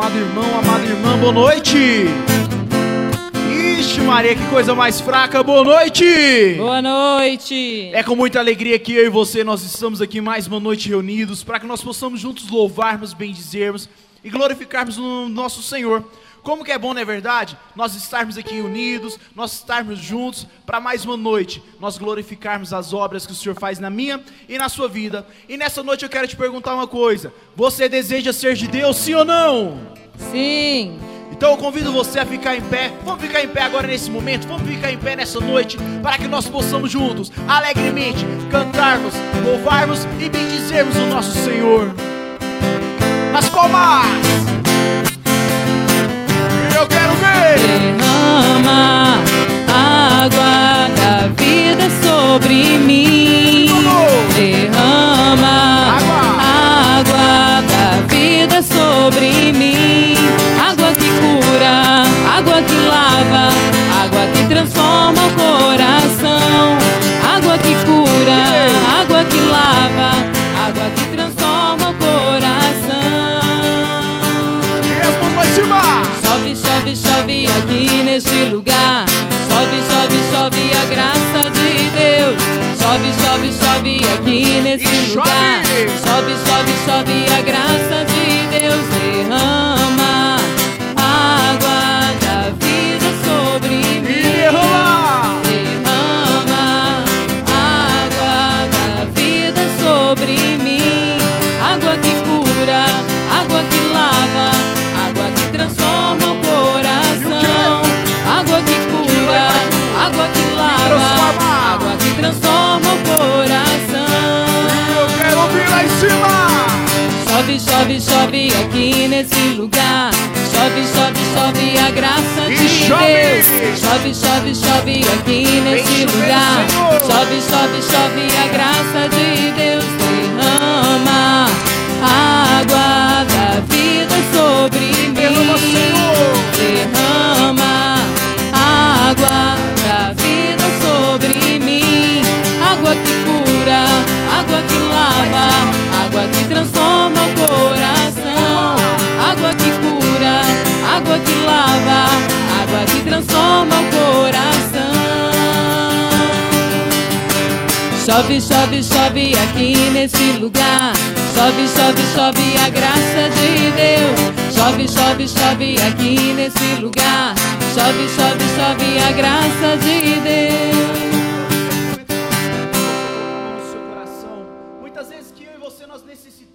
amado irmão, amada irmã, boa noite. Ixi, Maria, que coisa mais fraca, boa noite. Boa noite. É com muita alegria que eu e você nós estamos aqui mais uma noite reunidos para que nós possamos juntos louvarmos, bendizermos e glorificarmos o nosso Senhor. Como que é bom, não é verdade? Nós estarmos aqui unidos, nós estarmos juntos para mais uma noite, nós glorificarmos as obras que o Senhor faz na minha e na sua vida. E nessa noite eu quero te perguntar uma coisa: você deseja ser de Deus, sim ou não? Sim. Então eu convido você a ficar em pé. Vamos ficar em pé agora nesse momento. Vamos ficar em pé nessa noite para que nós possamos juntos, alegremente, cantarmos, louvarmos e bendizermos o nosso Senhor. Nas palmas! Derrama água da vida sobre mim. Aqui nesse E lugar. Chove, chove, chove a graça Chove, chove, aqui nesse lugar. Chove, chove, chove a graça E de chove. Deus. Chove, chove, chove aqui nesse chover, lugar. Senhor. Chove, chove, chove a graça de Deus. Derrama água da vida sobre mim. Derrama, Senhor. Derrama água da vida sobre mim. Água que cura, água que lava, transforma o coração. Água que cura, água que lava, água que transforma o coração. Chove, chove, chove aqui nesse lugar. Chove, chove, chove a graça de Deus. Chove, chove, chove aqui nesse lugar. Chove, chove, chove a graça de Deus.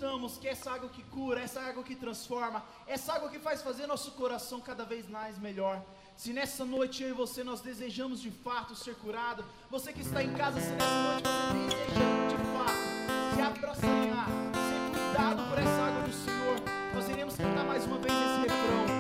Necessitamos que essa água que cura, essa água que transforma, essa água que faz fazer nosso coração cada vez mais melhor. Se nessa noite eu e você nós desejamos de fato ser curado, você que está em casa, se nessa noite você deseja de fato se aproximar, ser cuidado por essa água do Senhor, nós iremos cantar mais uma vez esse refrão.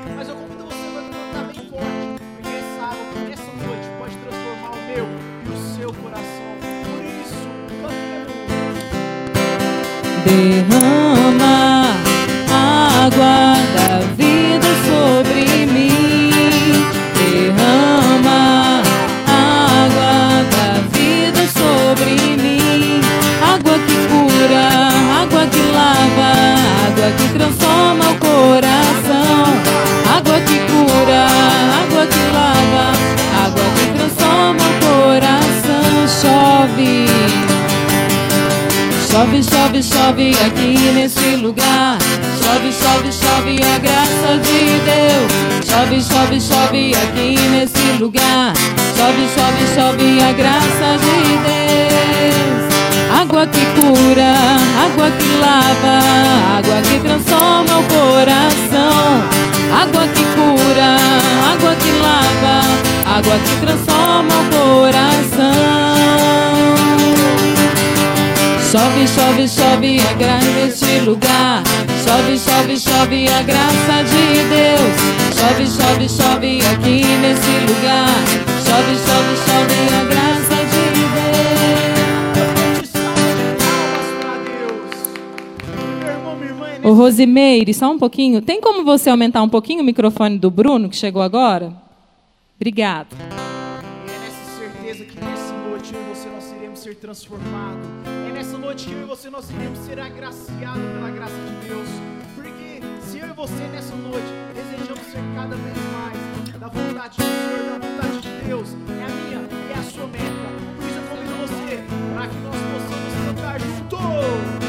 Derrama água da vida sobre mim. Derrama água da vida sobre mim. Água que cura, água que lava, água que transforma o coração. Água que cura, água que lava, água que transforma o coração. Chove. Chove, chove, chove aqui nesse lugar. Chove, chove, chove a graça de Deus. Chove, chove, chove aqui nesse lugar. Chove, chove, chove a graça de Deus. Água que cura, água que lava, água que transforma o coração. Água que cura, água que lava, água que transforma o coração. Chove, chove, chove a graça neste lugar. Chove, chove, chove a graça de Deus. Chove, chove, chove aqui nesse lugar. Chove, chove, chove a graça de Deus. Ô Rosimeire, só um pouquinho. Tem como você aumentar um pouquinho o microfone do Bruno, que chegou agora? Obrigado. E é nessa certeza que nessa noite eu e você nós iremos ser transformados noite que eu e você nós iremos ser agraciados pela graça de Deus. Porque se eu e você nessa noite desejamos ser cada vez mais da vontade do Senhor, da vontade de Deus, é a minha e é a sua meta. Por isso eu convido você para que nós possamos cantar juntos.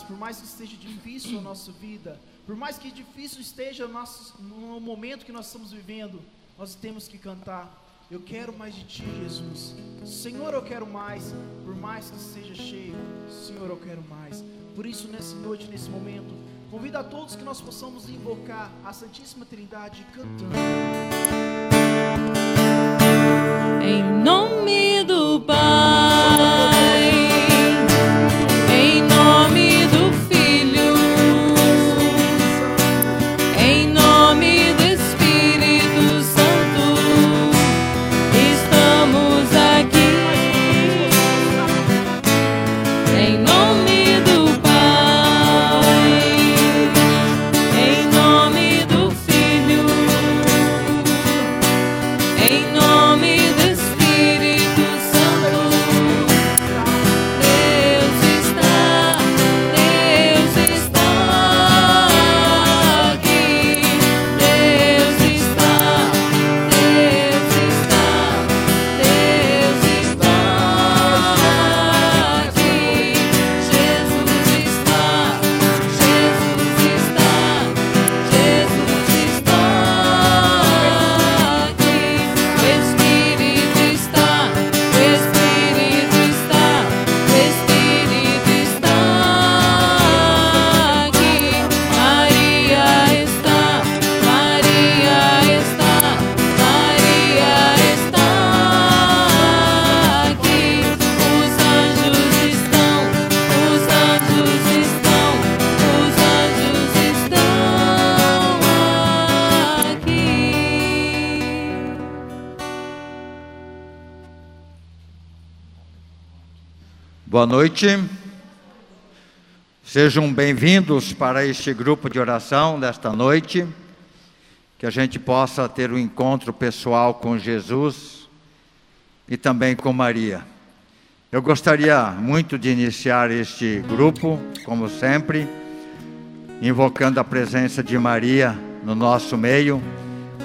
por mais que esteja difícil a nossa vida, por mais que difícil esteja nosso, no momento que nós estamos vivendo, nós temos que cantar. Eu quero mais de ti, Jesus. Senhor, eu quero mais. Por mais que seja cheio, Senhor, eu quero mais. Por isso, nessa noite, nesse momento, convido a todos que nós possamos invocar a Santíssima Trindade cantando. Em nome do Pai. Boa noite. Sejam bem-vindos para este grupo de oração desta noite. Que a gente possa ter um encontro pessoal com Jesus e também com Maria. Eu gostaria muito de iniciar este grupo, como sempre, invocando a presença de Maria no nosso meio,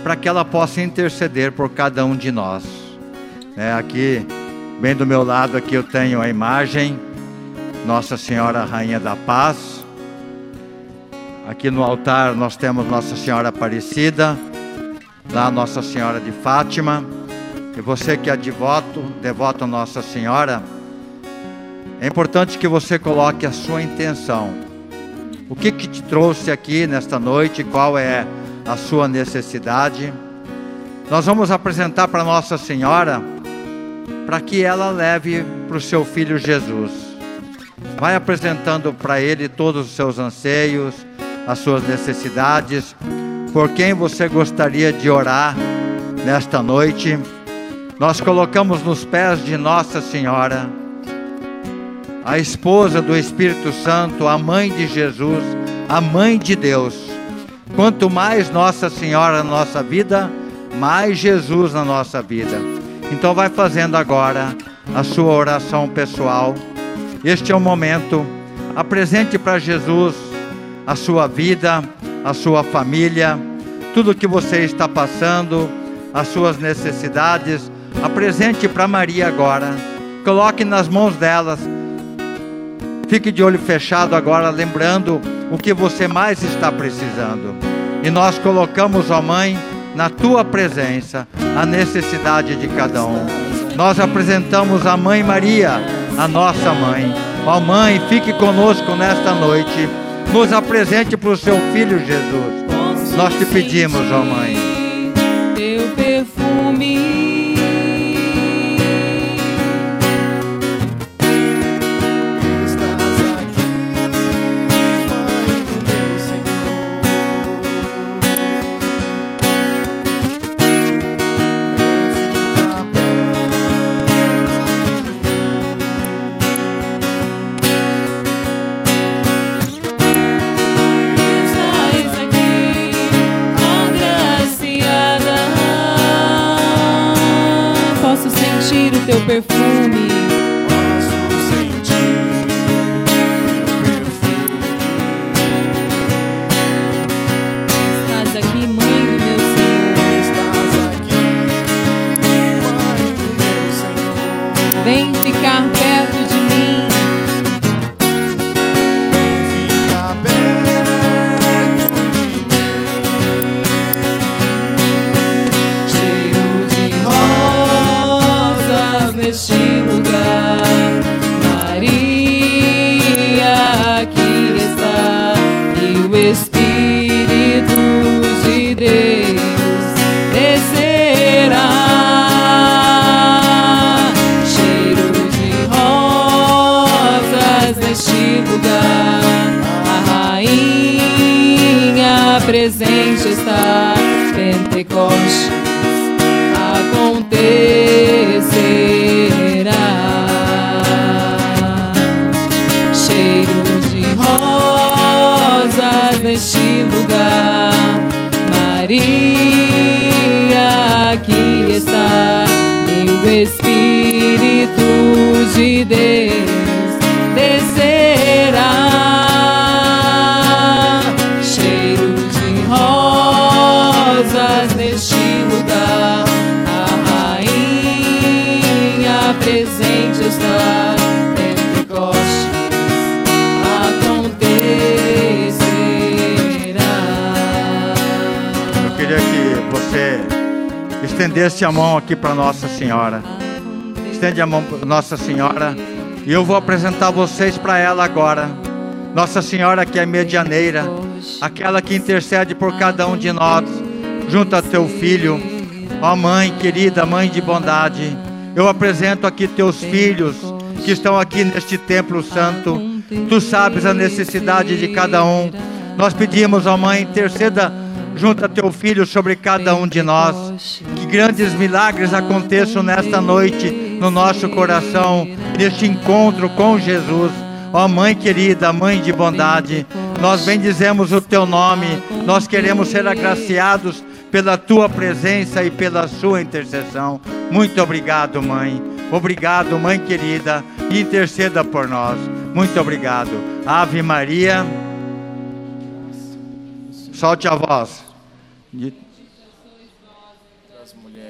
para que ela possa interceder por cada um de nós. É, aqui, bem do meu lado, aqui eu tenho a imagem Nossa Senhora Rainha da Paz. Aqui no altar nós temos Nossa Senhora Aparecida, lá Nossa Senhora de Fátima. E você que é devoto, devoto a Nossa Senhora, é importante que você coloque a sua intenção. O que, que te trouxe aqui nesta noite? Qual é a sua necessidade? Nós vamos apresentar para Nossa Senhora para que ela leve para o seu filho Jesus. Vai apresentando para ele todos os seus anseios, as suas necessidades, por quem você gostaria de orar nesta noite. Nós colocamos nos pés de Nossa Senhora a esposa do Espírito Santo, a mãe de Jesus, a mãe de Deus. Quanto mais Nossa Senhora na nossa vida, mais Jesus na nossa vida. Então vai fazendo agora a sua oração pessoal. Este é o momento. Apresente para Jesus a sua vida, a sua família, tudo que você está passando, as suas necessidades. Apresente para Maria agora. Coloque nas mãos delas Fique de olho fechado agora, lembrando o que você mais está precisando. E nós colocamos, ó Mãe, na tua presença, a necessidade de cada um. Nós apresentamos a Mãe Maria, a nossa mãe. Ó Mãe, fique conosco nesta noite. Nos apresente para o seu filho Jesus. Nós te pedimos, ó Mãe. O teu perfume. Estendesse a mão aqui para Nossa Senhora. Estende a mão para Nossa Senhora. E eu vou apresentar vocês para ela agora. Nossa Senhora que é medianeira, aquela que intercede por cada um de nós, junto a teu filho. Ó Mãe querida, Mãe de bondade, eu apresento aqui teus filhos que estão aqui neste templo santo. Tu sabes a necessidade de cada um. Nós pedimos, ó Mãe, interceda junto a teu filho sobre cada um de nós. Grandes milagres aconteçam nesta noite no nosso coração, neste encontro com Jesus. Ó Mãe querida, Mãe de bondade, nós bendizemos o teu nome, nós queremos ser agraciados pela tua presença e pela sua intercessão. Muito obrigado, Mãe. Obrigado, Mãe querida, interceda por nós. Muito obrigado. Ave Maria. Solte a voz.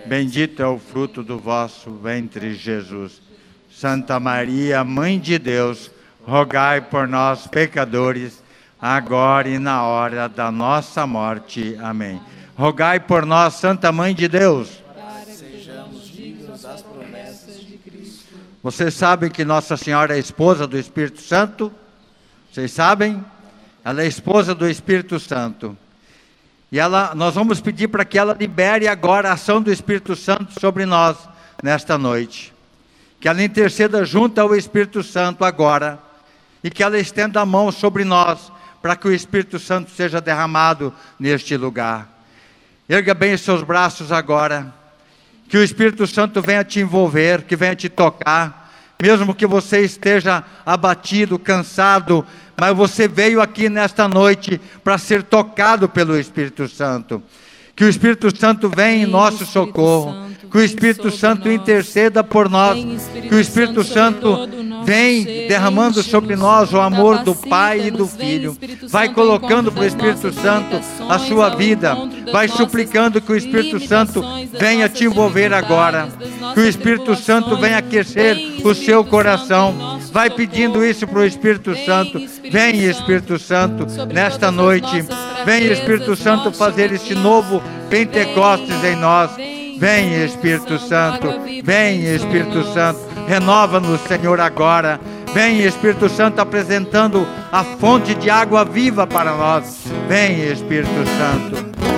Bendito é o fruto do vosso ventre, Jesus. Santa Maria, Mãe de Deus, rogai por nós, pecadores, agora e na hora da nossa morte. Amém. Rogai por nós, Santa Mãe de Deus. Sejamos dignos das promessas de Cristo. Vocês sabem que Nossa Senhora é esposa do Espírito Santo? Vocês sabem? Ela é esposa do Espírito Santo. E ela, nós vamos pedir para que ela libere agora a ação do Espírito Santo sobre nós nesta noite. Que ela interceda junto ao Espírito Santo agora. E que ela estenda a mão sobre nós para que o Espírito Santo seja derramado neste lugar. Erga bem os seus braços agora. Que o Espírito Santo venha te envolver, que venha te tocar. Mesmo que você esteja abatido, cansado, mas você veio aqui nesta noite para ser tocado pelo Espírito Santo. Que o Espírito Santo venha em nosso socorro. Santo, Que o Espírito Santo nós. interceda por nós. Vem, Que o Espírito Santo, vem derramando sobre nós o amor do Pai e do Filho. Vai colocando para o Espírito Santo a sua vida. Vai suplicando que o Espírito Santo venha te envolver agora. Que o Espírito Santo venha aquecer o seu coração. Vai pedindo isso para o Espírito Santo. Vem, Espírito Santo, nesta noite. Vem, Espírito Santo, fazer este novo Pentecostes em nós. vem, Espírito Santo, Vem, Espírito. Santo. Renova-nos, Senhor, agora. Vem, Espírito Santo, apresentando a fonte de água viva para nós. Vem, Espírito Santo.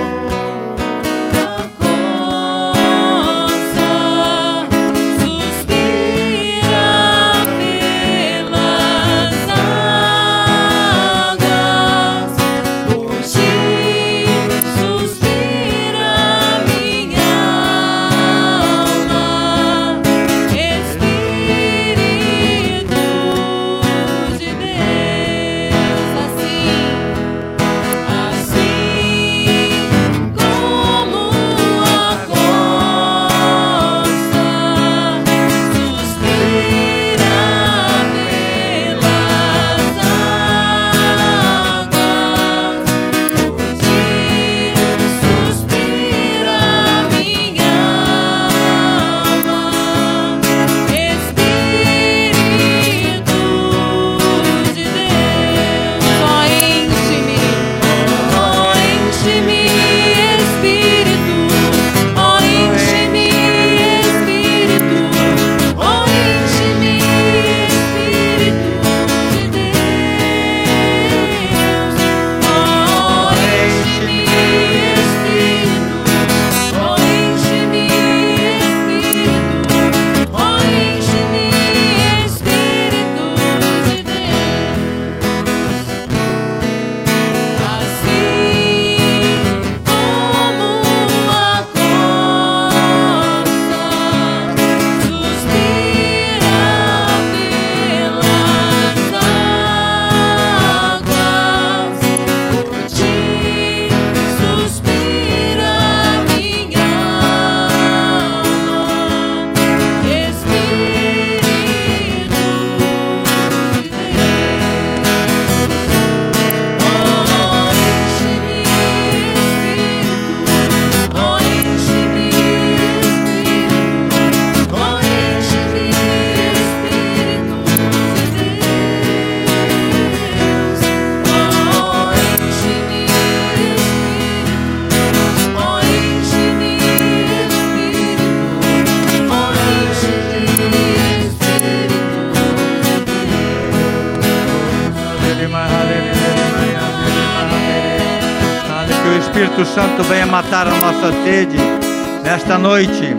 Noite,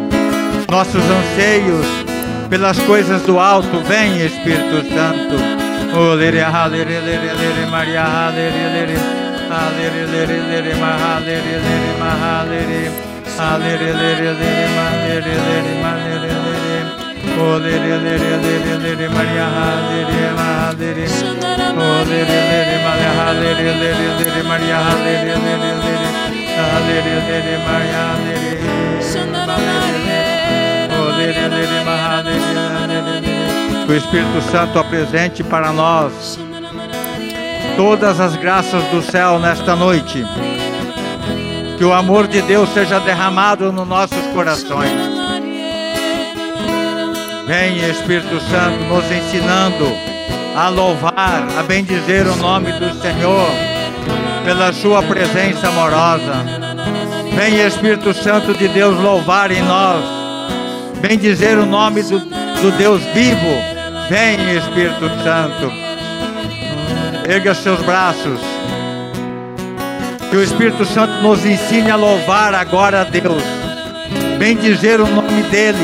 nossos anseios pelas coisas do alto. Vem, Espírito Santo. Oh, Maria, Que o Espírito Santo apresente para nós todas as graças do céu nesta noite. Que o amor de Deus seja derramado nos nossos corações. Vem, Espírito Santo, nos ensinando a louvar, a bendizer o nome do Senhor pela Sua presença amorosa. Vem, Espírito Santo de Deus, louvar em nós, bendizer o nome do, do Deus vivo. Vem, Espírito Santo. Erga seus braços. Que o Espírito Santo nos ensine a louvar agora a Deus, bendizer o nome dEle.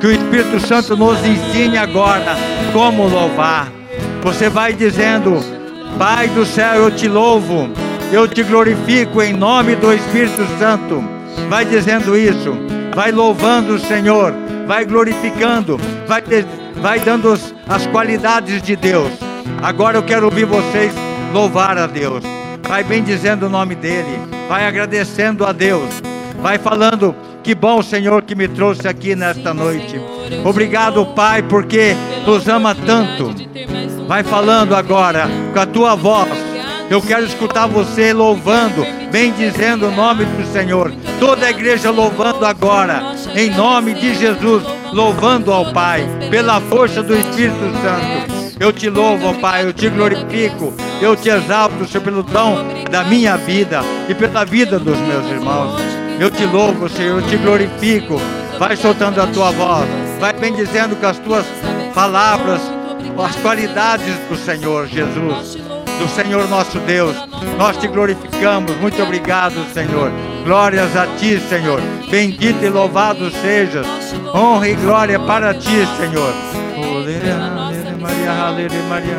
Que o Espírito Santo nos ensine agora como louvar. Você vai dizendo: Pai do céu, eu te louvo, eu te glorifico em nome do Espírito Santo. Vai dizendo isso, vai louvando o Senhor, vai glorificando, vai, vai dando as, as qualidades de Deus. Agora eu quero ouvir vocês louvar a Deus. Vai bendizendo o nome dEle, vai agradecendo a Deus, vai falando que bom, Senhor, que me trouxe aqui nesta noite. Obrigado, Pai, porque nos ama tanto. Vai falando agora com a tua voz. Eu quero escutar você louvando, bendizendo o nome do Senhor. Toda a igreja louvando agora, em nome de Jesus, louvando ao Pai, pela força do Espírito Santo. Eu te louvo, Pai, eu te glorifico, eu te exalto, Senhor, pelo dom da minha vida e pela vida dos meus irmãos. Eu te louvo, Senhor, eu te glorifico. Vai soltando a tua voz, vai bendizendo com as tuas palavras as qualidades do Senhor Jesus, do Senhor nosso Deus. Nós te glorificamos. Muito obrigado, Senhor. Glórias a ti, Senhor. Bendito e louvado sejas. Honra e glória para ti, Senhor.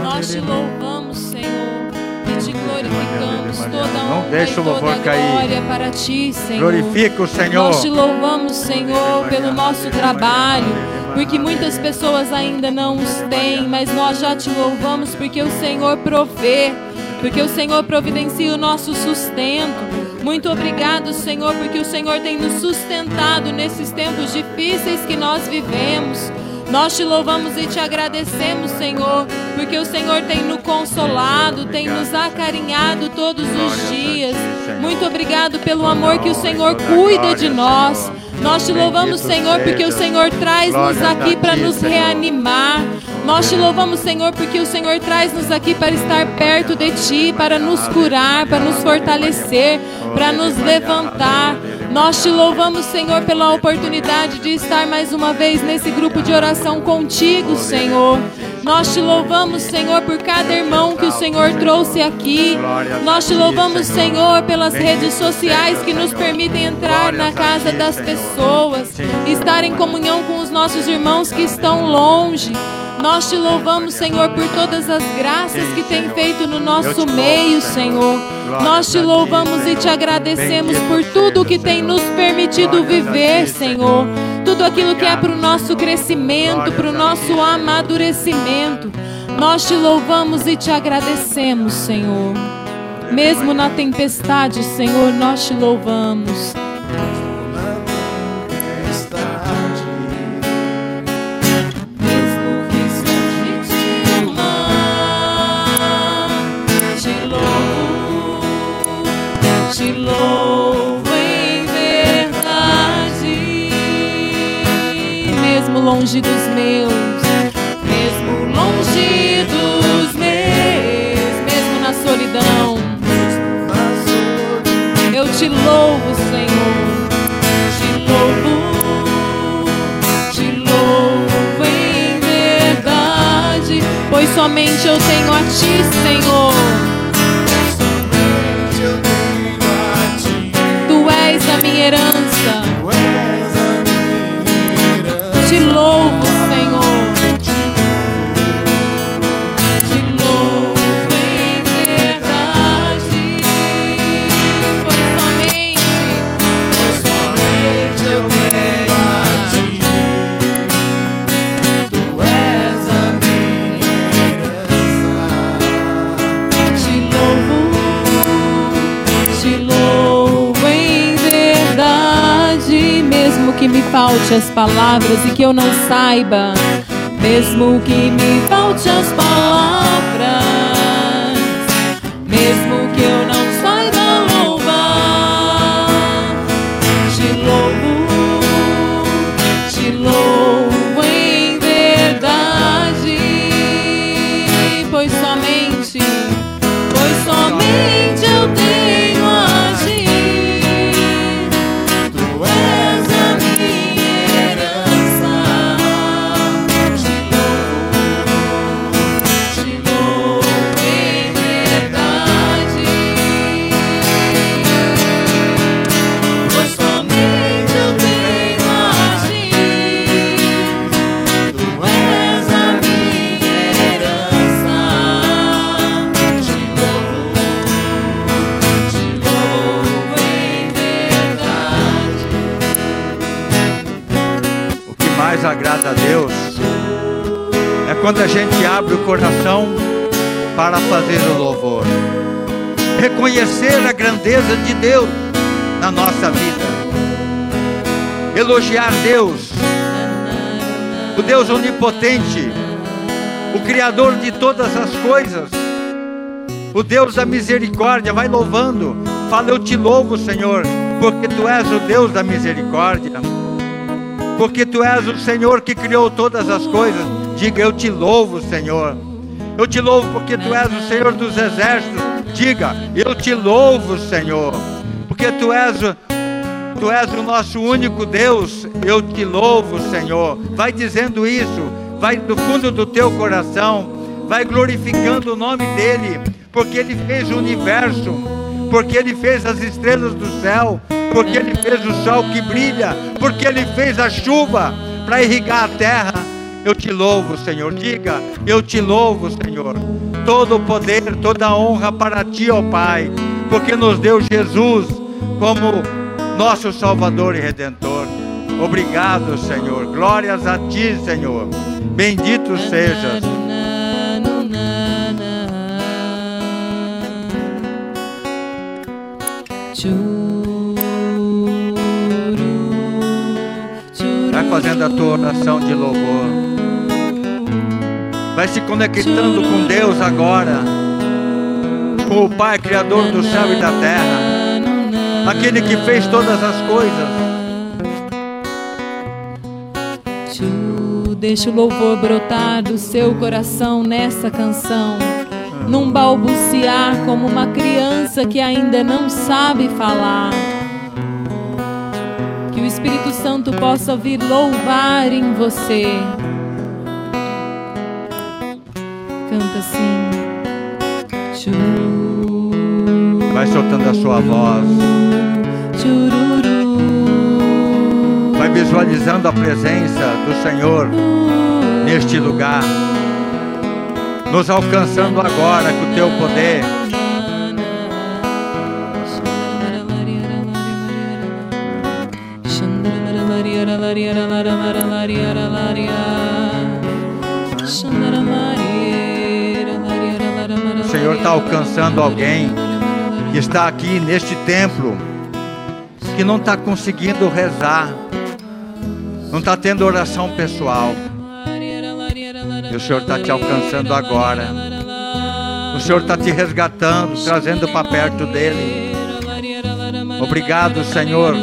Nós te louvamos, Senhor, e te glorificamos. Toda Não honra deixa e o louvor cair. glória para ti, Senhor. Glorifica o Senhor. Nós te louvamos, Senhor, pelo nosso trabalho, porque muitas pessoas ainda não os têm, mas nós já te louvamos porque o Senhor provê, porque o Senhor providencia o nosso sustento. Muito obrigado, Senhor, porque o Senhor tem nos sustentado nesses tempos difíceis que nós vivemos. Nós te louvamos e te agradecemos, Senhor, porque o Senhor tem nos consolado, tem nos acarinhado todos os dias. Muito obrigado pelo amor que o Senhor cuida de nós. Nós te louvamos, Senhor, porque o Senhor traz-nos aqui para nos reanimar. Nós te louvamos, Senhor, porque o Senhor traz-nos aqui para estar perto de Ti, para nos curar, para nos fortalecer, para nos levantar. Nós te louvamos, Senhor, pela oportunidade de estar mais uma vez nesse grupo de oração contigo, Senhor. Nós te louvamos, Senhor, por cada irmão que o Senhor trouxe aqui. Nós te louvamos, Senhor, pelas redes sociais que nos permitem entrar na casa das pessoas, estar em comunhão com os nossos irmãos que estão longe. Nós te louvamos, Senhor, por todas as graças que tem feito no nosso meio, Senhor. Nós te louvamos e te agradecemos por tudo que tem nos permitido viver, Senhor. Tudo aquilo que é para o nosso crescimento, para o nosso amadurecimento. Nós te louvamos e te agradecemos, Senhor. Mesmo na tempestade, Senhor, nós te louvamos. Longe dos meus, mesmo longe dos meus, mesmo na solidão, eu te louvo, Senhor. Te louvo, te louvo em verdade, pois somente eu tenho a ti, Senhor. Tu és a minha herança. Falte as palavras e que eu não saiba, mesmo que me falte as palavras, quando a gente abre o coração para fazer o louvor. Reconhecer a grandeza de Deus na nossa vida. Elogiar Deus, o Deus onipotente, o Criador de todas as coisas, o Deus da misericórdia. Vai louvando, fala: Eu te louvo, Senhor, porque tu és o Deus da misericórdia porque tu és o Senhor que criou todas as coisas. Diga, eu te louvo, Senhor. Eu te louvo porque tu és o Senhor dos exércitos. Diga, eu te louvo, Senhor. Porque tu és o Tu és o nosso único Deus. Eu te louvo, Senhor. Vai dizendo isso, vai do fundo do teu coração, vai glorificando o nome dele, porque ele fez o universo, porque ele fez as estrelas do céu, porque ele fez o sol que brilha, porque ele fez a chuva para irrigar a terra. Eu te louvo, Senhor. Diga, eu te louvo, Senhor. Todo o poder, toda a honra para ti, ó Pai, porque nos deu Jesus como nosso Salvador e Redentor. Obrigado, Senhor. Glórias a ti, Senhor. Bendito sejas. Vai fazendo a tua oração de louvor. Vai se conectando com Deus agora. Com o Pai, Criador do céu e da terra. Aquele que fez todas as coisas. Deixa o louvor brotar do seu coração nessa canção. Num balbuciar como uma criança que ainda não sabe falar. Que o Espírito Santo possa vir louvar em você. Canta assim. Vai soltando a sua voz. Vai visualizando a presença do Senhor neste lugar. Nos alcançando agora com o teu poder. Está alcançando alguém que está aqui neste templo que não está conseguindo rezar, não está tendo oração pessoal. E o Senhor está te alcançando agora. O Senhor está te resgatando, trazendo para perto dele. Obrigado, Senhor.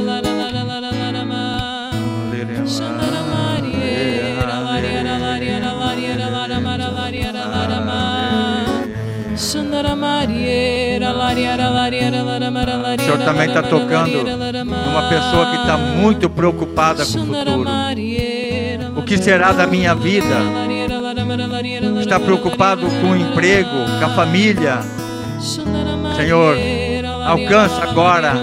O Senhor também está tocando numa pessoa que está muito preocupada com o futuro. O que será da minha vida? Está preocupado com o emprego, com a família. Senhor, alcança agora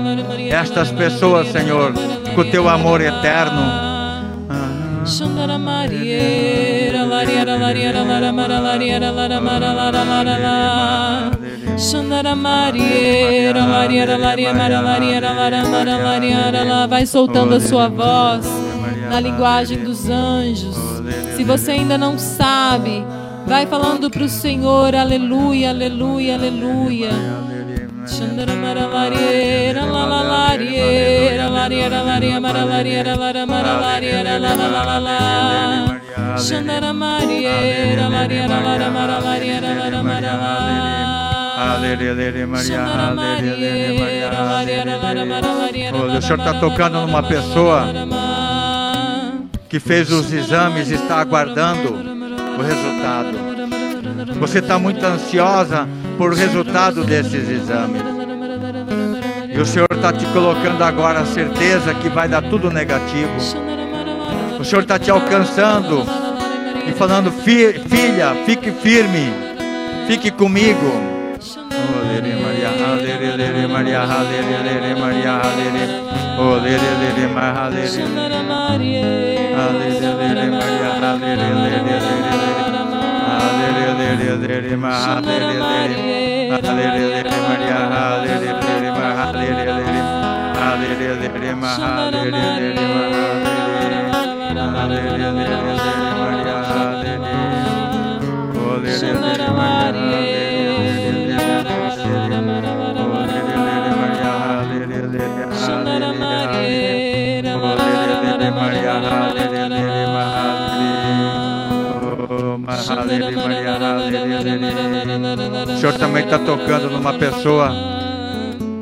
estas pessoas, Senhor, com o teu amor eterno. Vai soltando a sua voz na linguagem dos anjos. Se você ainda não sabe, vai falando para o Senhor, aleluia, aleluia, aleluia. Shandara mara variera la la lariera lariera laria mara lariera lara mara lariera la la la la la Shandara mariera lariera lara mara lariera Aleluia, Maria, aleluia, Olha, o Senhor está tocando numa pessoa que fez os exames e está aguardando o resultado. Você está muito ansiosa por o resultado desses exames. E o Senhor está te colocando agora a certeza que vai dar tudo negativo. O Senhor está te alcançando e falando: "Fi- Filha, fique firme, fique comigo. Olere Maria, alere, lere, Maria, alere, lere, Maria, alere. Olere, lere, ma, alere, lere. Alere, lere, Maria, alere, lere, lere, lere. Alere, lere, lere, ma, alere, lere. Alere, lere, Maria, alere, lere, ma, alere, lere. Alere, lere, ma, alere, lere, ma, alere. Alere, lere, lere, Maria, alere. Olere, lere, Maria, alere, O Senhor também está tocando numa pessoa,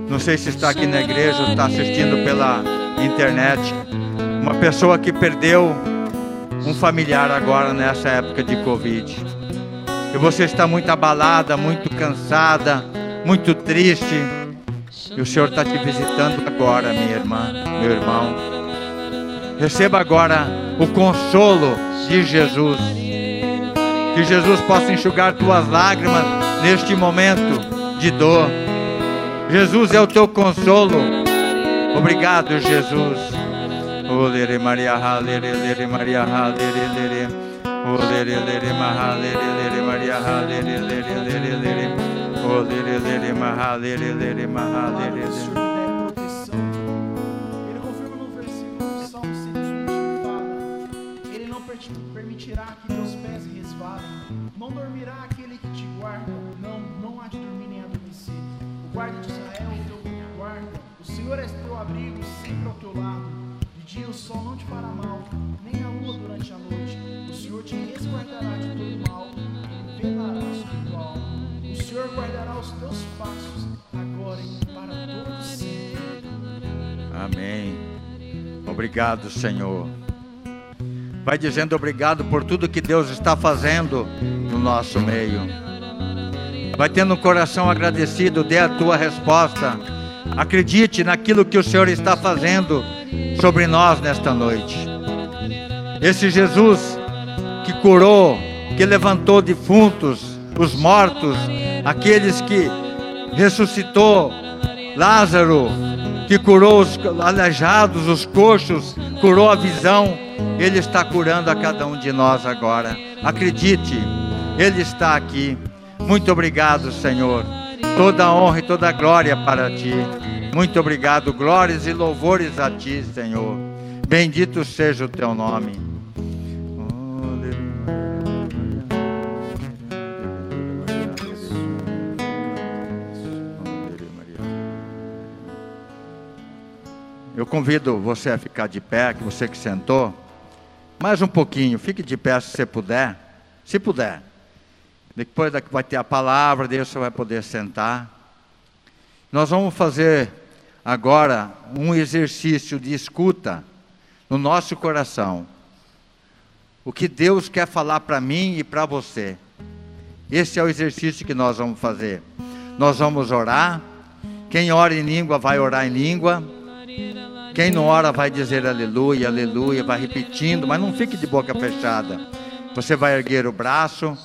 não sei se está aqui na igreja ou está assistindo pela internet, uma pessoa que perdeu um familiar agora nessa época de Covid. E você está muito abalada, muito cansada, muito triste. E o Senhor está te visitando agora, minha irmã, meu irmão. Receba agora o consolo de Jesus. Que Jesus possa enxugar tuas lágrimas neste momento de dor. Jesus é o teu consolo. Obrigado, Jesus. Olere Maria, halere, lere Maria, halere, lere. Olere, lere, lere Maria, halere, lere, lere, lere. Olere, lere, lere, mahalere, Palavra do Senhor lere. Dormirá aquele que te guarda, não, não há de dormir nem adormecer. O guarda de Israel, o teu guarda, o Senhor é teu abrigo sempre ao teu lado. De dia o sol não te fará mal, nem a lua durante a noite. O Senhor te resguardará de todo mal, velará sobre tua alma. O Senhor guardará os teus passos, agora e para todo sempre. Amém. Obrigado, Senhor. Vai dizendo obrigado por tudo que Deus está fazendo no nosso meio. Vai tendo um coração agradecido, dê a tua resposta. Acredite naquilo que o Senhor está fazendo sobre nós nesta noite. Esse Jesus que curou, que levantou defuntos, os mortos, aqueles que ressuscitou Lázaro, que curou os aleijados, os coxos, curou a visão, Ele está curando a cada um de nós agora. Acredite, Ele está aqui. Muito obrigado, Senhor. Toda a honra e toda a glória para Ti. Muito obrigado, glórias e louvores a Ti, Senhor. Bendito seja o Teu nome. Eu convido você a ficar de pé, que você que sentou, mais um pouquinho, fique de pé se você puder, se puder. Depois daqui vai ter a palavra, daí você vai poder sentar. Nós vamos fazer agora um exercício de escuta no nosso coração. O que Deus quer falar para mim e para você. Esse é o exercício que nós vamos fazer. Nós vamos orar. Quem ora em língua vai orar em língua. Quem não ora vai dizer aleluia, aleluia, vai repetindo, mas não fique de boca fechada. Você vai erguer o braço.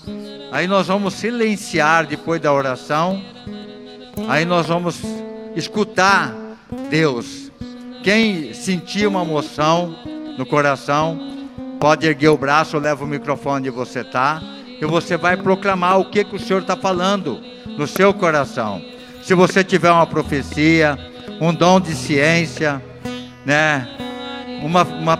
Aí nós vamos silenciar depois da oração. Aí nós vamos escutar Deus. Quem sentir uma emoção no coração, pode erguer o braço, leva o microfone onde você está. E você vai proclamar o que, que o Senhor está falando no seu coração. Se você tiver uma profecia, um dom de ciência, né? Uma, uma,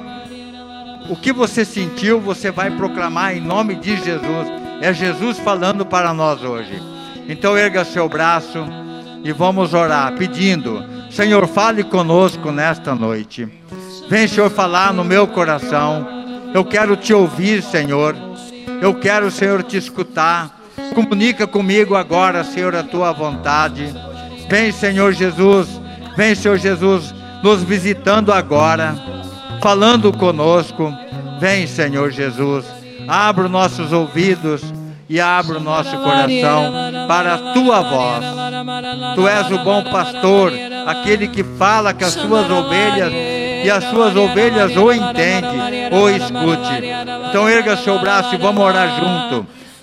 o que você sentiu, você vai proclamar em nome de Jesus. É Jesus falando para nós hoje. Então erga seu braço, e vamos orar pedindo: Senhor, fale conosco nesta noite. Vem, Senhor, falar no meu coração. Eu quero te ouvir, Senhor. Eu quero, Senhor, te escutar. Comunica comigo agora, Senhor, a tua vontade. Vem, Senhor Jesus. Vem, Senhor Jesus, nos visitando agora, falando conosco. Vem, Senhor Jesus. Abra os nossos ouvidos e abra o nosso coração para a tua voz. Tu és o bom pastor, aquele que fala com as suas ovelhas e as suas ovelhas ou entende ou escute. Então erga seu braço e vamos orar junto.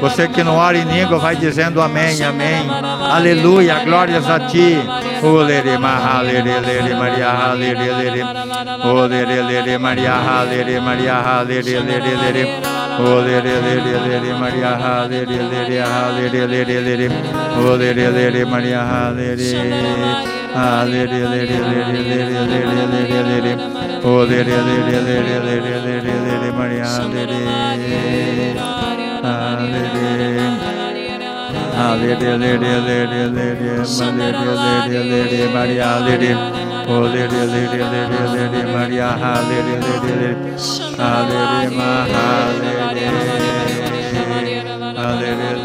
Você que não ora em língua vai dizendo amém, amém. Aleluia, glórias a ti. Olere mahalere Maria halere Olere Maria halere Maria halere Olere Maria halere halere Olere Maria halere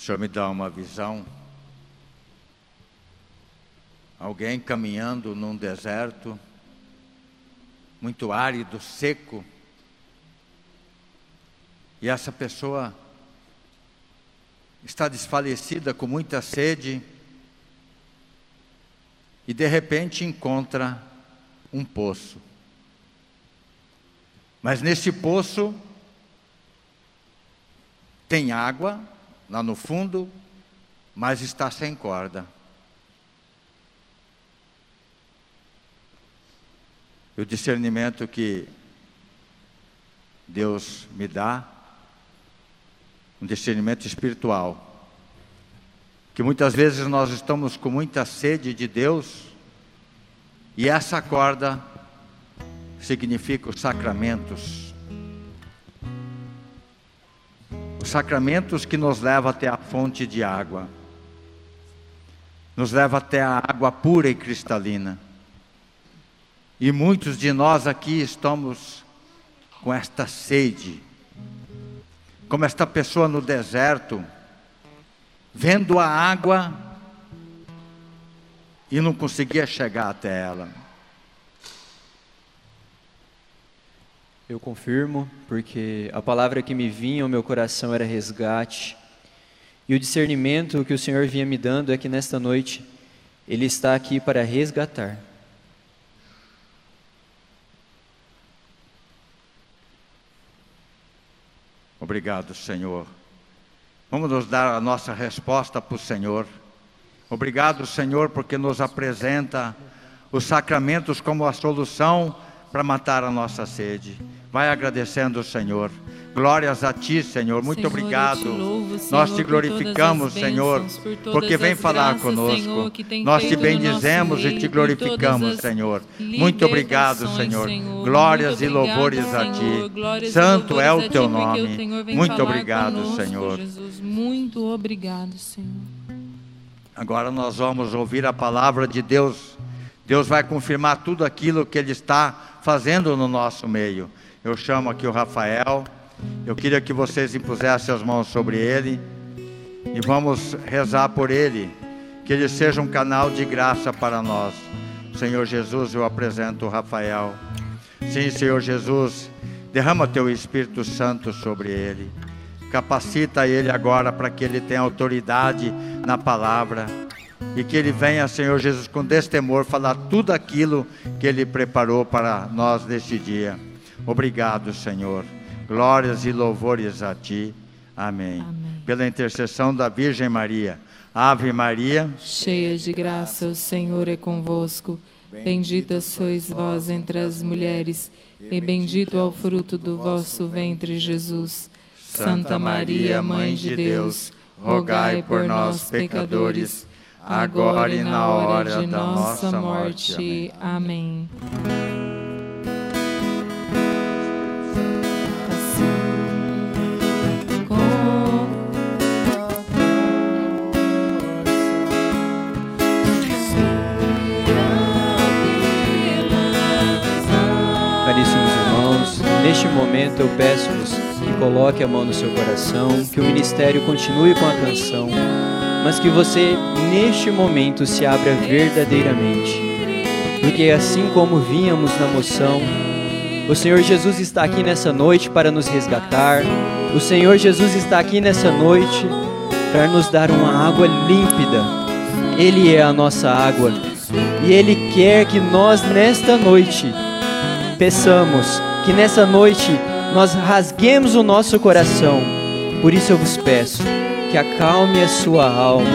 O Senhor me dá uma visão. Alguém caminhando num deserto, muito árido, seco. E essa pessoa está desfalecida com muita sede e de repente encontra um poço. Mas nesse poço tem água lá no fundo, mas está sem corda. O discernimento que Deus me dá, um discernimento espiritual, que muitas vezes nós estamos com muita sede de Deus, e essa corda significa os sacramentos. Os sacramentos que nos levam até a fonte de água, nos leva até a água pura e cristalina. E muitos de nós aqui estamos com esta sede, como esta pessoa no deserto, vendo a água e não conseguia chegar até ela. Eu confirmo, porque a palavra que me vinha ao meu coração era resgate. E o discernimento que o Senhor vinha me dando é que nesta noite Ele está aqui para resgatar. Obrigado, Senhor. Vamos nos dar a nossa resposta para o Senhor. Obrigado, Senhor, porque nos apresenta os sacramentos como a solução para matar a nossa sede. Vai agradecendo o Senhor. Glórias a ti, Senhor. Muito Senhor, obrigado. Te louvo, Senhor, Nós te glorificamos, Senhor, por porque vem falar graças, conosco. Senhor, Nós te bendizemos e te glorificamos, Senhor. Muito obrigado, Senhor. Glórias e louvores a ti. Santo é o teu nome. Muito obrigado, conosco, Senhor. Jesus. Muito obrigado, Senhor. Agora nós vamos ouvir a palavra de Deus. Deus vai confirmar tudo aquilo que Ele está fazendo no nosso meio. Eu chamo aqui o Rafael. Eu queria que vocês impusessem as mãos sobre ele e vamos rezar por ele, que ele seja um canal de graça para nós. Senhor Jesus, eu apresento o Rafael. Sim, Senhor Jesus, derrama teu Espírito Santo sobre ele. Capacita ele agora para que ele tenha autoridade na palavra e que ele venha, Senhor Jesus, com destemor falar tudo aquilo que ele preparou para nós neste dia. Obrigado, Senhor. Glórias e louvores a ti. Amém. Amém. Pela intercessão da Virgem Maria. Ave Maria, Cheia de graça, o Senhor é convosco. Bendita sois vós entre as mulheres, e bendito é o fruto do vosso ventre, Jesus. Santa Maria, Mãe de Deus, rogai por nós, pecadores, agora e na hora de nossa morte. Amém. Momento eu peço-vos que coloque a mão no seu coração, que o ministério continue com a canção, mas que você, neste momento, se abra verdadeiramente. Porque assim como vínhamos na moção, o Senhor Jesus está aqui nessa noite para nos resgatar, o Senhor Jesus está aqui nessa noite para nos dar uma água límpida. Ele é a nossa água e Ele quer que nós, nesta noite, peçamos que nessa noite nós rasguemos o nosso coração. Por isso eu vos peço que acalme a sua alma,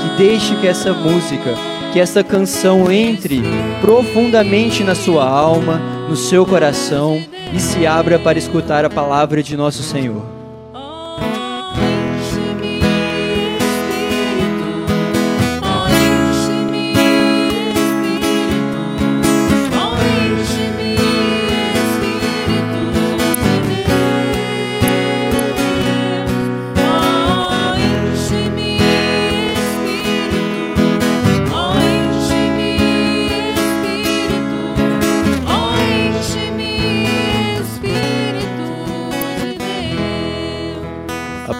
que deixe que essa música, que essa canção entre profundamente na sua alma, no seu coração e se abra para escutar a palavra de nosso Senhor.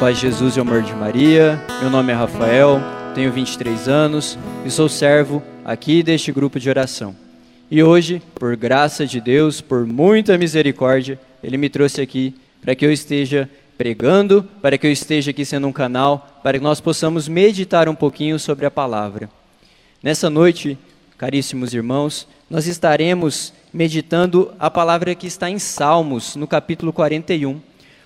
Paz de Jesus e o amor de Maria. Meu nome é Rafael, tenho 23 anos e sou servo aqui deste grupo de oração. E hoje, por graça de Deus, por muita misericórdia, Ele me trouxe aqui para que eu esteja pregando, para que eu esteja aqui sendo um canal, para que nós possamos meditar um pouquinho sobre a palavra. Nessa noite, caríssimos irmãos, nós estaremos meditando a palavra que está em Salmos, no capítulo 41,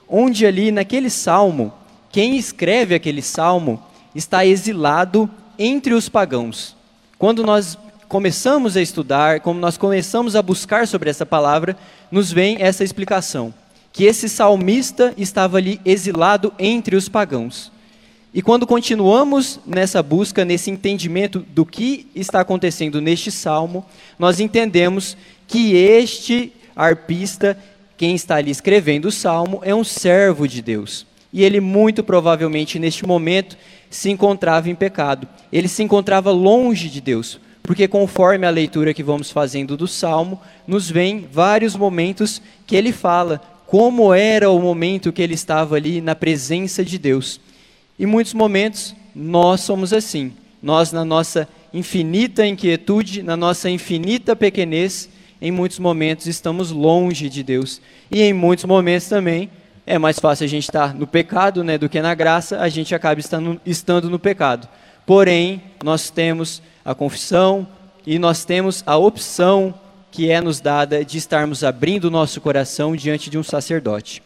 onde ali naquele salmo, quem escreve aquele salmo está exilado entre os pagãos. Quando nós começamos a estudar, como nós começamos a buscar sobre essa palavra, nos vem essa explicação, que esse salmista estava ali exilado entre os pagãos. E quando continuamos nessa busca, nesse entendimento do que está acontecendo neste salmo, nós entendemos que este arpista, quem está ali escrevendo o salmo, é um servo de Deus. E ele, muito provavelmente, neste momento, se encontrava em pecado. Ele se encontrava longe de Deus, porque conforme a leitura que vamos fazendo do salmo, nos vem vários momentos que ele fala como era o momento que ele estava ali na presença de Deus. Em muitos momentos, nós somos assim. Nós, na nossa infinita inquietude, na nossa infinita pequenez, em muitos momentos estamos longe de Deus. E em muitos momentos também é mais fácil a gente estar no pecado né, do que na graça, a gente acaba estando, estando no pecado. Porém, nós temos a confissão e nós temos a opção que é nos dada de estarmos abrindo o nosso coração diante de um sacerdote.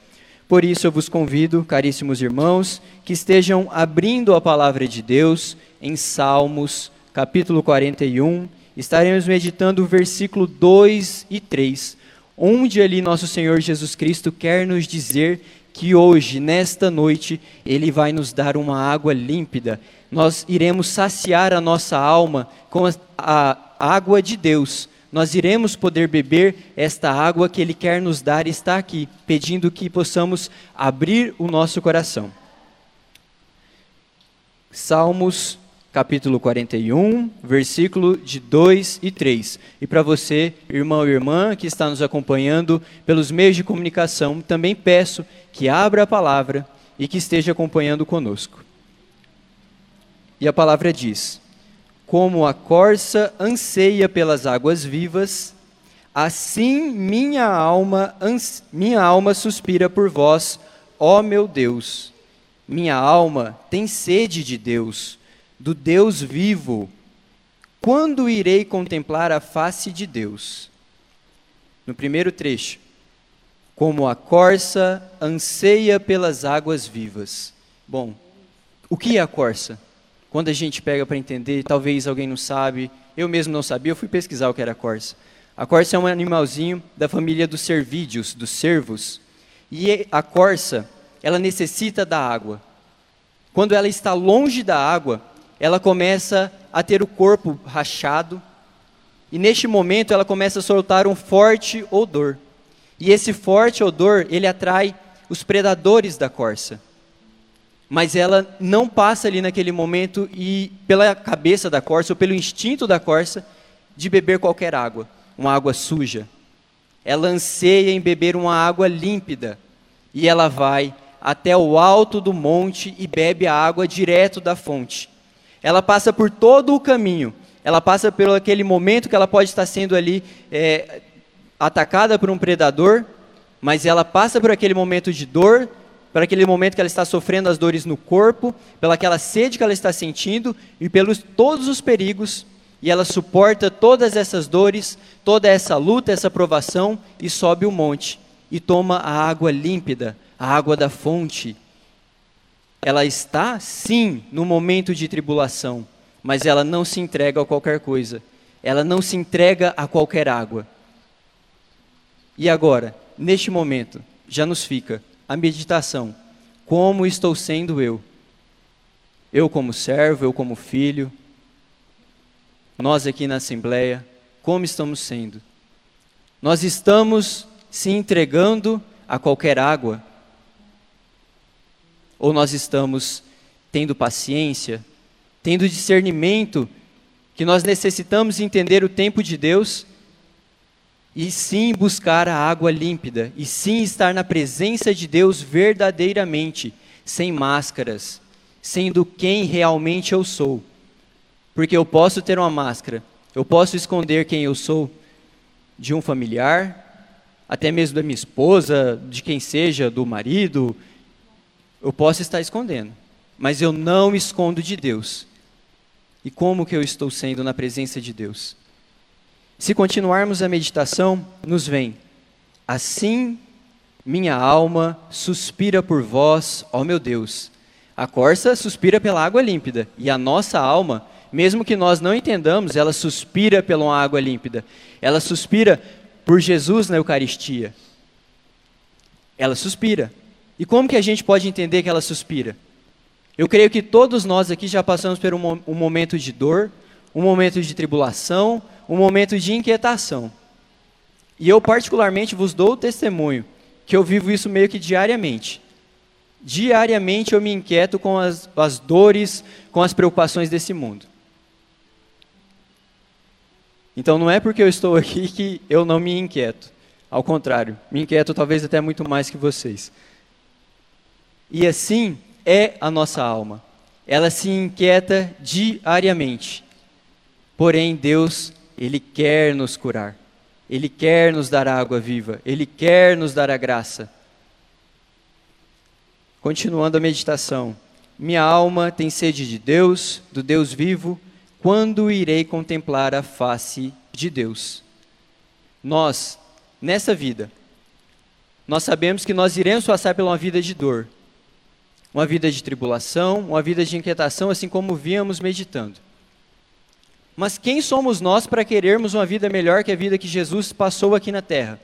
Por isso eu vos convido, caríssimos irmãos, que estejam abrindo a palavra de Deus em Salmos, capítulo 41. Estaremos meditando o versículo 2 e 3, onde ali nosso Senhor Jesus Cristo quer nos dizer que hoje, nesta noite, Ele vai nos dar uma água límpida. Nós iremos saciar a nossa alma com a, a água de Deus. Nós iremos poder beber esta água que Ele quer nos dar está aqui, pedindo que possamos abrir o nosso coração. Salmos capítulo 41, versículo de 2 e 3. E para você, irmão e irmã que está nos acompanhando pelos meios de comunicação, também peço que abra a palavra e que esteja acompanhando conosco. E a palavra diz: Como a corça anseia pelas águas vivas, assim minha alma, minha alma suspira por vós, ó meu Deus. Minha alma tem sede de Deus, do Deus vivo. Quando irei contemplar a face de Deus? No primeiro trecho, como a corça anseia pelas águas vivas. Bom, o que é a corça? Quando a gente pega para entender, talvez alguém não sabe, eu mesmo não sabia, eu fui pesquisar o que era a corça. A corça é um animalzinho da família dos cervídeos, dos cervos. E a corça, ela necessita da água. Quando ela está longe da água, ela começa a ter o corpo rachado, e neste momento ela começa a soltar um forte odor. E esse forte odor, ele atrai os predadores da corça. Mas ela não passa ali naquele momento e pela cabeça da corça ou pelo instinto da corça de beber qualquer água, uma água suja. Ela anseia em beber uma água límpida e ela vai até o alto do monte e bebe a água direto da fonte. Ela passa por todo o caminho, ela passa por aquele momento que ela pode estar sendo ali é, atacada por um predador, mas ela passa por aquele momento de dor, por aquele momento que ela está sofrendo as dores no corpo, pelaquela sede que ela está sentindo e pelos todos os perigos, e ela suporta todas essas dores, toda essa luta, essa provação e sobe o monte e toma a água límpida, a água da fonte. Ela está, sim, no momento de tribulação, mas ela não se entrega a qualquer coisa. Ela não se entrega a qualquer água. E agora, neste momento, já nos fica a meditação. Como estou sendo eu? Eu como servo, eu como filho, nós aqui na Assembleia, como estamos sendo? Nós estamos se entregando a qualquer água? Ou nós estamos tendo paciência, tendo discernimento, que nós necessitamos entender o tempo de Deus e sim buscar a água límpida, e sim estar na presença de Deus verdadeiramente, sem máscaras, sendo quem realmente eu sou. Porque eu posso ter uma máscara, eu posso esconder quem eu sou de um familiar, até mesmo da minha esposa, de quem seja, do marido, eu posso estar escondendo, mas eu não escondo de Deus. E como que eu estou sendo na presença de Deus? Se continuarmos a meditação, nos vem: Assim minha alma suspira por vós, ó meu Deus. A corça suspira pela água límpida, e a nossa alma, mesmo que nós não entendamos, ela suspira pela água límpida. Ela suspira por Jesus na Eucaristia. Ela suspira. E como que a gente pode entender que ela suspira? Eu creio que todos nós aqui já passamos por um, um momento de dor, um momento de tribulação, um momento de inquietação. E eu, particularmente, vos dou o testemunho que eu vivo isso meio que diariamente. Diariamente eu me inquieto com as, as dores, com as preocupações desse mundo. Então não é porque eu estou aqui que eu não me inquieto. Ao contrário, me inquieto talvez até muito mais que vocês. E assim é a nossa alma. Ela se inquieta diariamente. Porém, Deus, Ele quer nos curar. Ele quer nos dar água viva. Ele quer nos dar a graça. Continuando a meditação. Minha alma tem sede de Deus, do Deus vivo quando irei contemplar a face de Deus? Nós, nessa vida, nós sabemos que nós iremos passar por uma vida de dor, uma vida de tribulação, uma vida de inquietação, assim como víamos meditando. Mas quem somos nós para querermos uma vida melhor que a vida que Jesus passou aqui na terra?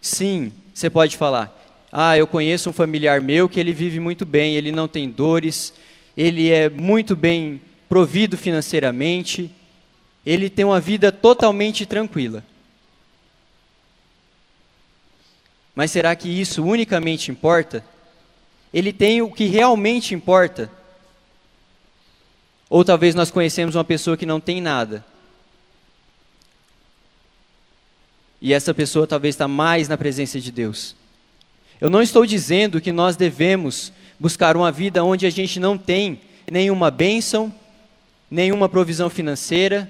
Sim, você pode falar: Ah, eu conheço um familiar meu que ele vive muito bem, ele não tem dores, ele é muito bem provido financeiramente, ele tem uma vida totalmente tranquila. Mas será que isso unicamente importa? Ele tem o que realmente importa? Ou talvez nós conhecemos uma pessoa que não tem nada. E essa pessoa talvez está mais na presença de Deus. Eu não estou dizendo que nós devemos buscar uma vida onde a gente não tem nenhuma bênção, nenhuma provisão financeira.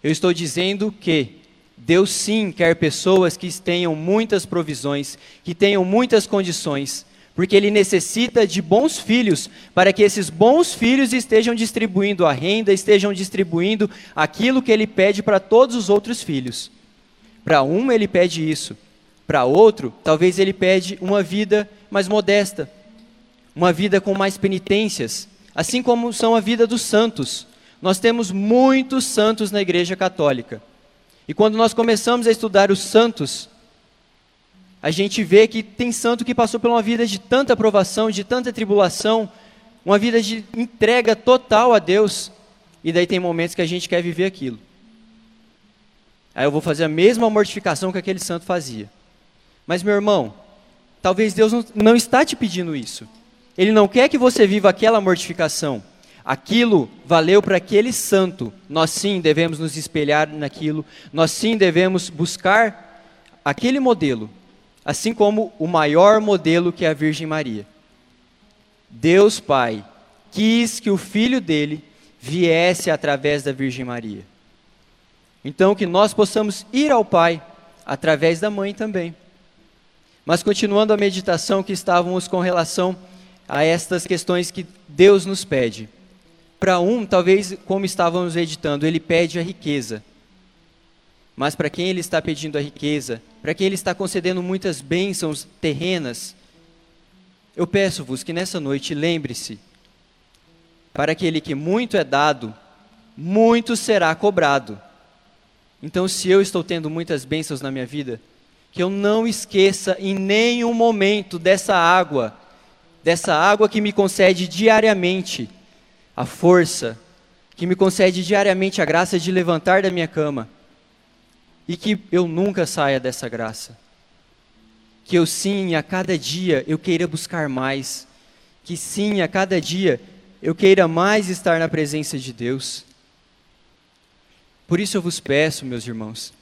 Eu estou dizendo que Deus sim quer pessoas que tenham muitas provisões, que tenham muitas condições, porque Ele necessita de bons filhos, para que esses bons filhos estejam distribuindo a renda, estejam distribuindo aquilo que Ele pede para todos os outros filhos. Para um, ele pede isso. Para outro, talvez ele pede uma vida mais modesta, uma vida com mais penitências, assim como são a vida dos santos. Nós temos muitos santos na Igreja Católica. E quando nós começamos a estudar os santos, a gente vê que tem santo que passou por uma vida de tanta provação, de tanta tribulação, uma vida de entrega total a Deus, e daí tem momentos que a gente quer viver aquilo. Aí eu vou fazer a mesma mortificação que aquele santo fazia. Mas, meu irmão, talvez Deus não, está te pedindo isso. Ele não quer que você viva aquela mortificação. Aquilo valeu para aquele santo. Nós sim devemos nos espelhar naquilo. Nós sim devemos buscar aquele modelo. Assim como o maior modelo que é a Virgem Maria. Deus Pai quis que o filho dele viesse através da Virgem Maria. Então, que nós possamos ir ao Pai através da mãe também. Mas continuando a meditação que estávamos com relação a estas questões que Deus nos pede. Para um, talvez, como estávamos editando, ele pede a riqueza. Mas para quem ele está pedindo a riqueza, para quem ele está concedendo muitas bênçãos terrenas, eu peço-vos que nessa noite lembre-se: para aquele que muito é dado, muito será cobrado. Então, se eu estou tendo muitas bênçãos na minha vida, que eu não esqueça em nenhum momento dessa água, dessa água que me concede diariamente a força, que me concede diariamente a graça de levantar da minha cama, e que eu nunca saia dessa graça. Que eu sim, a cada dia eu queira buscar mais, que sim, a cada dia eu queira mais estar na presença de Deus. Por isso eu vos peço, meus irmãos,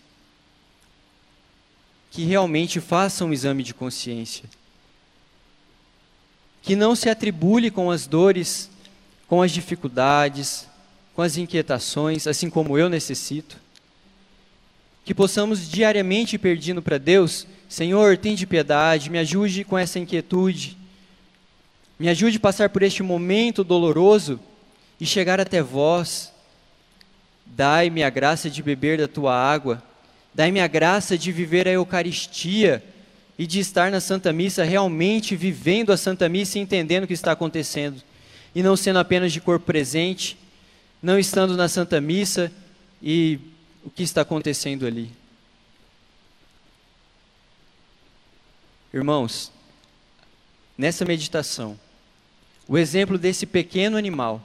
que realmente façam um exame de consciência. Que não se atribule com as dores, com as dificuldades, com as inquietações, assim como eu necessito. Que possamos diariamente ir pedindo para Deus: Senhor, tem de piedade, me ajude com essa inquietude, me ajude a passar por este momento doloroso e chegar até vós Dai-me a graça de beber da tua água. Dai-me a graça de viver a Eucaristia e de estar na Santa Missa realmente vivendo a Santa Missa e entendendo o que está acontecendo. E não sendo apenas de corpo presente, não estando na Santa Missa e o que está acontecendo ali. Irmãos, nessa meditação, o exemplo desse pequeno animal,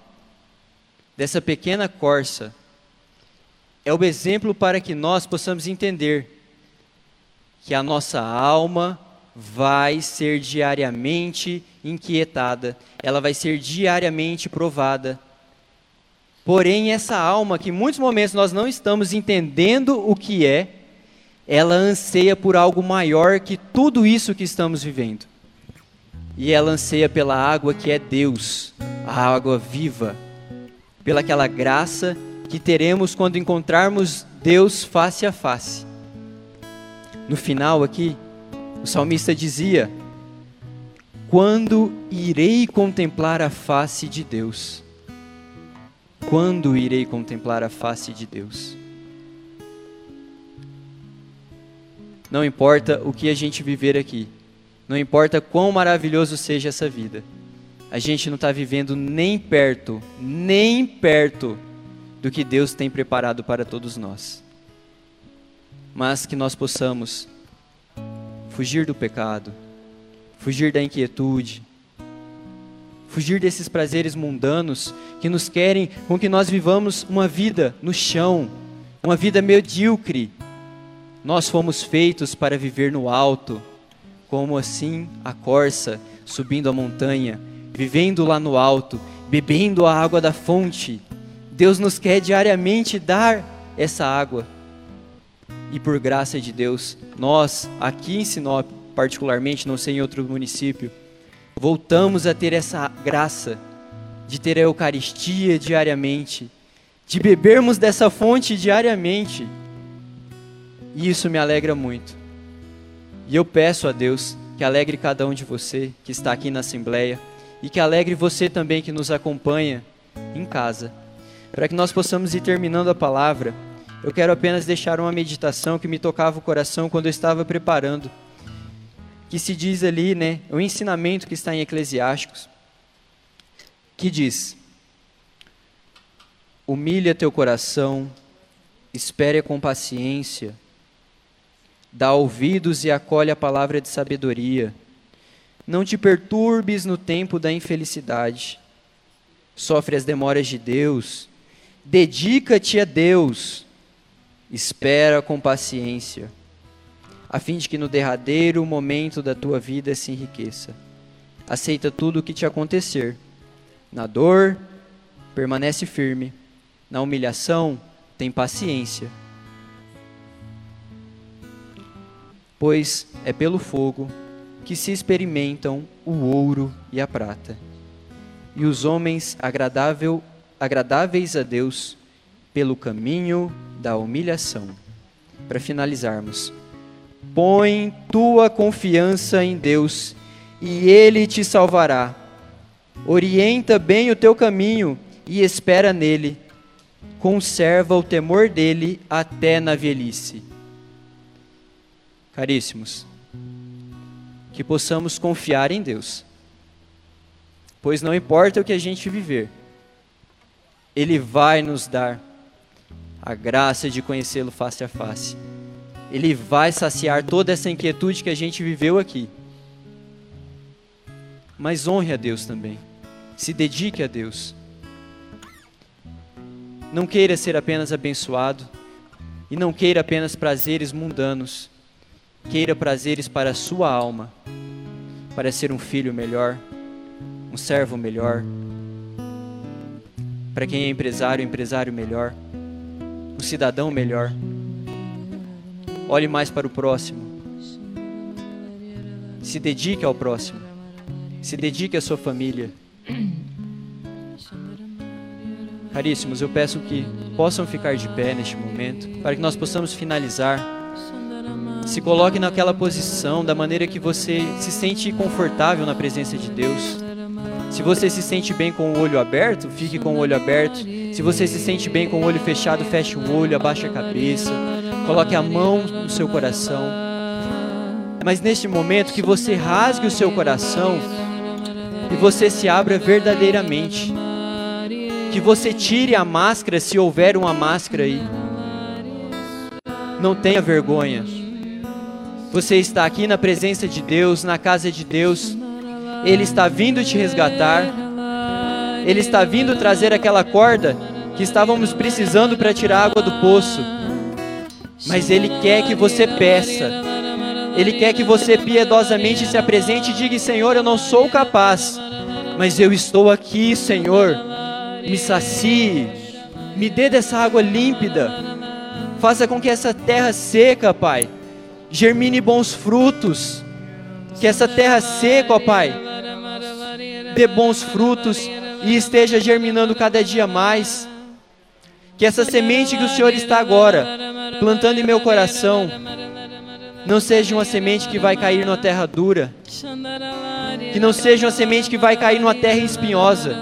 dessa pequena corça, é o exemplo para que nós possamos entender que a nossa alma vai ser diariamente inquietada, ela vai ser diariamente provada. Porém, essa alma, que em muitos momentos nós não estamos entendendo o que é, ela anseia por algo maior que tudo isso que estamos vivendo. E ela anseia pela água que é Deus, a água viva, pelaquela graça que teremos quando encontrarmos Deus face a face. No final aqui, o salmista dizia: Quando irei contemplar a face de Deus? Quando irei contemplar a face de Deus? Não importa o que a gente viver aqui, não importa quão maravilhoso seja essa vida, a gente não está vivendo nem perto, nem perto do que Deus tem preparado para todos nós. Mas que nós possamos fugir do pecado, fugir da inquietude, fugir desses prazeres mundanos que nos querem com que nós vivamos uma vida no chão, uma vida medíocre. Nós fomos feitos para viver no alto, como assim a corça subindo a montanha, vivendo lá no alto, bebendo a água da fonte, Deus nos quer diariamente dar essa água. E por graça de Deus, nós, aqui em Sinop, particularmente, não sei em outro município, voltamos a ter essa graça de ter a Eucaristia diariamente, de bebermos dessa fonte diariamente. E isso me alegra muito. E eu peço a Deus que alegre cada um de você que está aqui na Assembleia e que alegre você também que nos acompanha em casa para que nós possamos ir terminando a palavra eu quero apenas deixar uma meditação que me tocava o coração quando eu estava preparando. Que se diz ali, né, o ensinamento que está em Eclesiásticos, que diz: Humilha teu coração, espere com paciência, dá ouvidos e acolhe a palavra de sabedoria. Não te perturbes no tempo da infelicidade. Sofre as demoras de Deus. Dedica-te a Deus. Espera com paciência, a fim de que no derradeiro momento da tua vida se enriqueça. Aceita tudo o que te acontecer. Na dor, permanece firme. Na humilhação, tem paciência. Pois é pelo fogo que se experimentam o ouro e a prata. E os homens agradável, agradáveis a Deus pelo caminho da humilhação. Para finalizarmos, põe tua confiança em Deus e Ele te salvará. Orienta bem o teu caminho e espera nele. Conserva o temor dele até na velhice. Caríssimos, que possamos confiar em Deus, pois não importa o que a gente viver, Ele vai nos dar a graça de conhecê-lo face a face. Ele vai saciar toda essa inquietude que a gente viveu aqui. Mas honre a Deus também. Se dedique a Deus. Não queira ser apenas abençoado e não queira apenas prazeres mundanos. Queira prazeres para a sua alma, para ser um filho melhor, um servo melhor, para quem é empresário, empresário melhor um cidadão melhor. Olhe mais para o próximo. Se dedique ao próximo. Se dedique à sua família. Caríssimos, eu peço que possam ficar de pé neste momento, para que nós possamos finalizar. Se coloque naquela posição, da maneira que você se sente confortável na presença de Deus. Se você se sente bem com o olho aberto, fique com o olho aberto. Se você se sente bem com o olho fechado, feche o olho, abaixe a cabeça, coloque a mão no seu coração. Mas neste momento que você rasgue o seu coração e você se abra verdadeiramente. Que você tire a máscara se houver uma máscara aí. Não tenha vergonha. Você está aqui na presença de Deus, na casa de Deus. Ele está vindo te resgatar. Ele está vindo trazer aquela corda que estávamos precisando para tirar água do poço. Mas Ele quer que você peça. Ele quer que você piedosamente se apresente e diga: Senhor, eu não sou capaz, mas eu estou aqui, Senhor. Me sacie, me dê dessa água límpida. Faça com que essa terra seca, Pai, germine bons frutos. Que essa terra seca, ó Pai, dê bons frutos e esteja germinando cada dia mais. Que essa semente que o Senhor está agora plantando em meu coração não seja uma semente que vai cair numa terra dura, que não seja uma semente que vai cair numa terra espinhosa,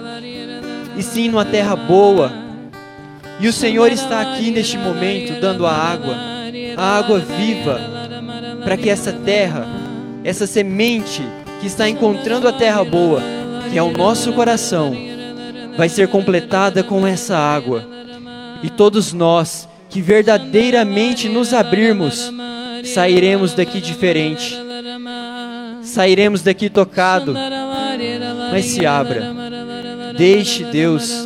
e sim numa terra boa. E o Senhor está aqui neste momento dando a água, a água viva, para que essa terra, essa semente que está encontrando a terra boa, que é o nosso coração, vai ser completada com essa água. E todos nós que verdadeiramente nos abrirmos, sairemos daqui diferente. Sairemos daqui tocado. Mas se abra. Deixe Deus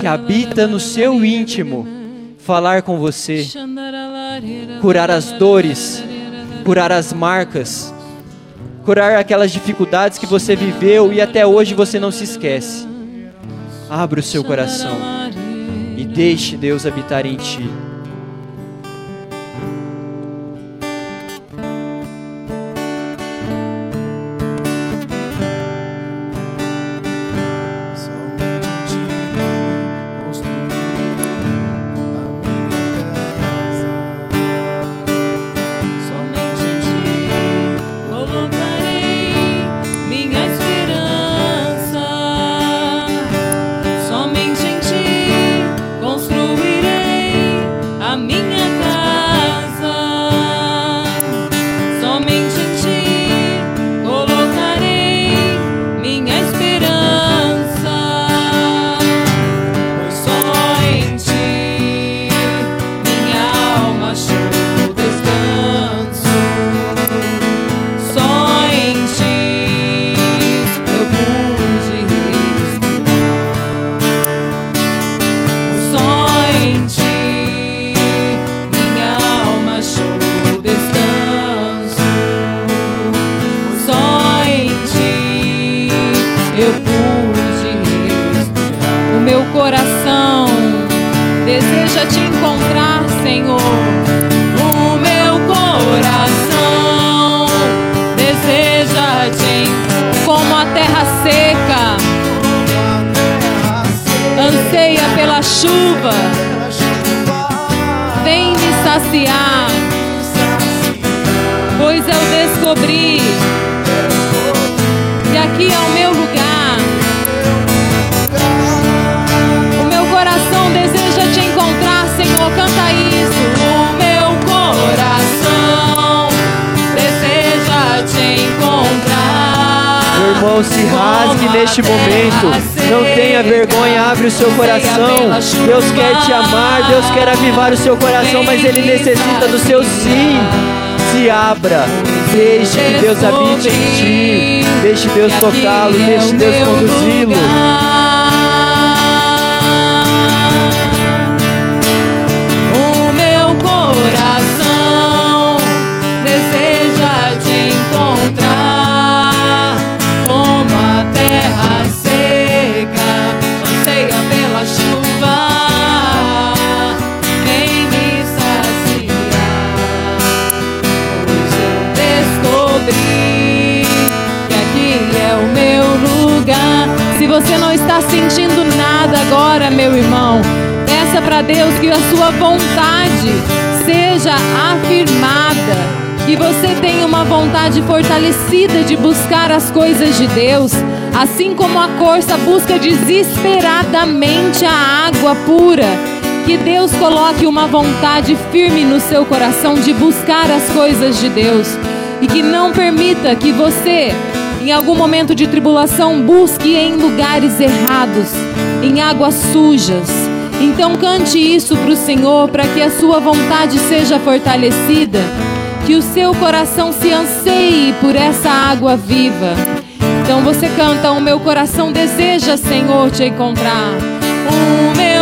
que habita no seu íntimo falar com você, curar as dores, curar as marcas, curar aquelas dificuldades que você viveu e até hoje você não se esquece. Abra o seu coração e deixe Deus habitar em ti. Meu lugar. O meu coração deseja te encontrar, Senhor. Canta isso. O meu coração deseja te encontrar. Meu irmão, se rasgue neste momento. Não tenha vergonha, abre o seu coração. Deus quer te amar, Deus quer avivar o seu coração, mas Ele necessita do seu sim. Se abra, deixe que Deus habite em ti, deixe Deus tocá-lo, deixe Deus conduzi-lo. Você não está sentindo nada agora, meu irmão, peça para Deus que a sua vontade seja afirmada. Que você tenha uma vontade fortalecida de buscar as coisas de Deus, assim como a corça busca desesperadamente a água pura. Que Deus coloque uma vontade firme no seu coração de buscar as coisas de Deus e que não permita que você, em algum momento de tribulação, busque em lugares errados, em águas sujas. Então cante isso para o Senhor, para que a sua vontade seja fortalecida, que o seu coração se anseie por essa água viva. Então você canta: O meu coração deseja, Senhor, te encontrar. O meu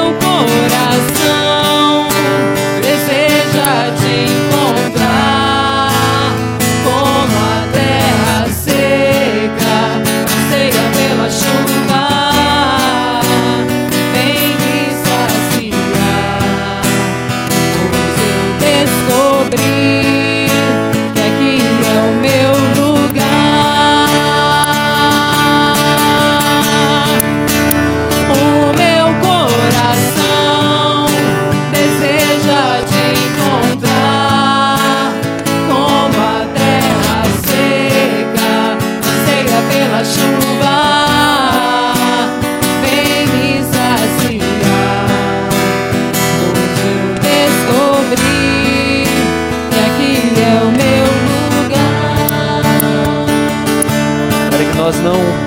não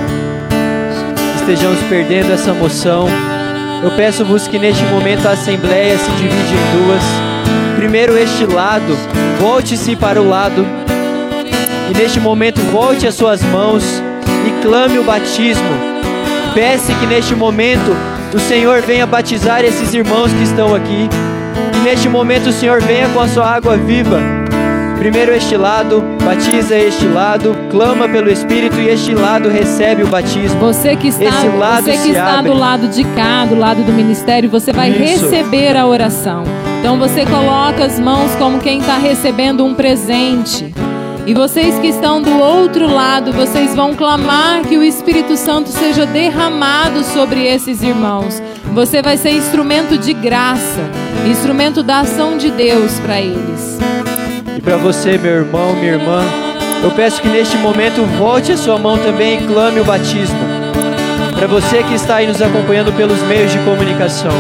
estejamos perdendo essa moção. Eu peço-vos que neste momento a Assembleia se divide em duas. Primeiro, este lado, volte-se para o lado. E neste momento, volte as suas mãos e clame o batismo. Peça que neste momento o Senhor venha batizar esses irmãos que estão aqui. Que neste momento o Senhor venha com a sua água viva. Primeiro este lado, batiza este lado, clama pelo Espírito e este lado recebe o batismo. Você que está, você que está abre. do lado de cá, do lado do ministério, você vai Isso. receber a oração. Então você coloca as mãos como quem está recebendo um presente. E vocês que estão do outro lado, vocês vão clamar que o Espírito Santo seja derramado sobre esses irmãos. Você vai ser instrumento de graça, instrumento da ação de Deus para eles. E para você, meu irmão, minha irmã, eu peço que neste momento volte a sua mão também e clame o batismo. Para você que está aí nos acompanhando pelos meios de comunicação.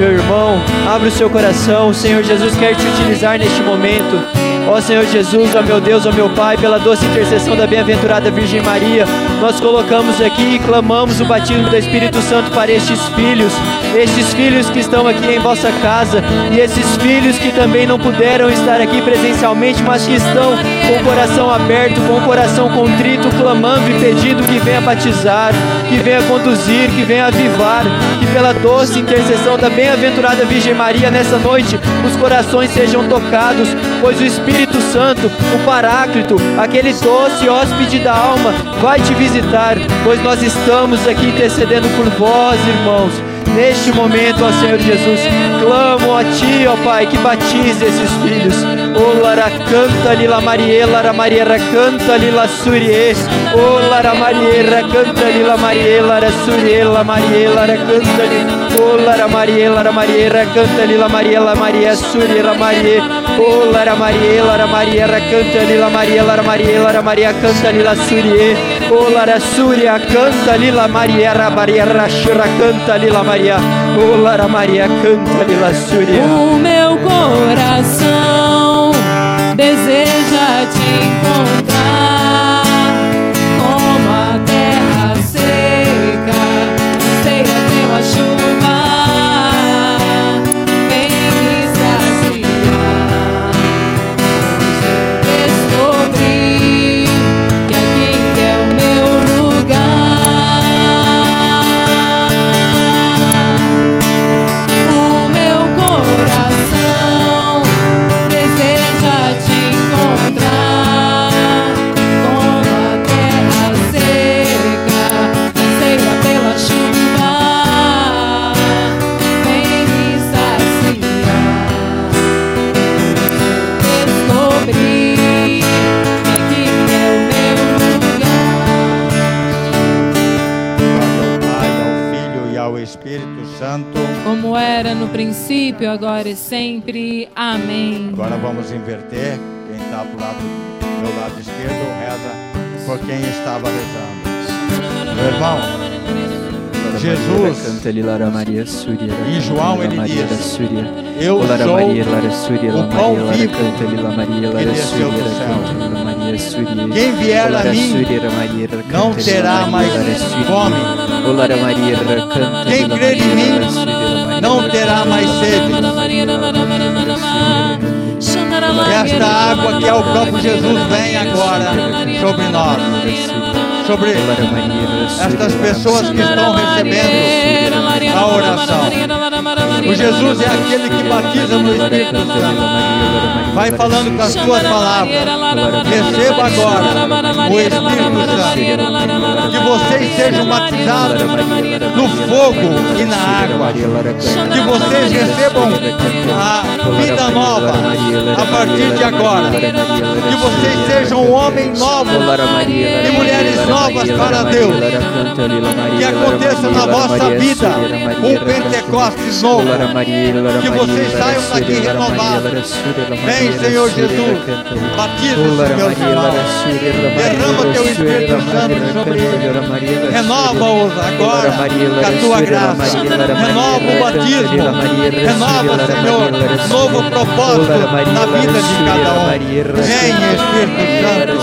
Meu irmão, abra o seu coração, o Senhor Jesus quer te utilizar neste momento. Ó Senhor Jesus, ó meu Deus, ó meu Pai, pela doce intercessão da bem-aventurada Virgem Maria, nós colocamos aqui e clamamos o batismo do Espírito Santo para estes filhos, estes filhos que estão aqui em vossa casa e esses filhos que também não puderam estar aqui presencialmente, mas que estão com o coração aberto, com o coração contrito, clamando e pedindo que venha batizar, que venha conduzir, que venha avivar, que pela doce intercessão da bem-aventurada Virgem Maria nessa noite os corações sejam tocados, pois o Espírito Santo, o Paráclito, aquele doce hóspede da alma, vai te visitar, pois nós estamos aqui intercedendo por vós, irmãos. Neste momento, ó Senhor Jesus, clamo a Ti, ó Pai, que batize esses filhos. O Lara canta lila Mariela, Lara Mariera canta lila Surie. O Lara Mariera canta lila Mariela, Lara Suriela, Mariela, Lara canta lila. O Lara Mariela, Lara Mariera canta lila Mariela, Maria Suriela, Maria. O Lara Mariela, Lara Mariera canta lila Maria, Lara Mariela, Lara Maria canta lila Surie. O Lara Suria canta lila Maria, Lara Maria Rashura canta lila Maria. O Lara Maria canta lila Suria. O meu coração deseja te encontrar sempre. Amém. Agora vamos inverter. Quem está do lado do meu lado esquerdo reza por quem estava rezando. Meu irmão, Jesus, canta lila Lara Maria Suria. Em João ele diz, Suria. eu sou o pão vivo Lara desceu do céu. Quem vier a mim não terá mais fome. Quem crer em mim não terá mais sede. Esta água que é o próprio Jesus vem agora sobre nós, sobre estas pessoas que estão recebendo a oração. O Jesus é aquele que batiza no Espírito Santo. Vai falando com as tuas palavras. Receba agora o Espírito Santo. Que vocês sejam batizados no fogo e na água. Que vocês recebam a vida nova a partir de agora. Que vocês sejam um homem novo e mulheres novas para Deus. Que aconteça na vossa vida um Pentecostes novo. Que vocês saiam daqui renovados. Vem, Senhor Jesus, batiza os meus irmãos. Derrama teu Espírito Santo sobre eles. Renova-os agora com a tua graça. Renova o batismo. Renova, Senhor, novo propósito na vida de cada um. Vem, Espírito Santo.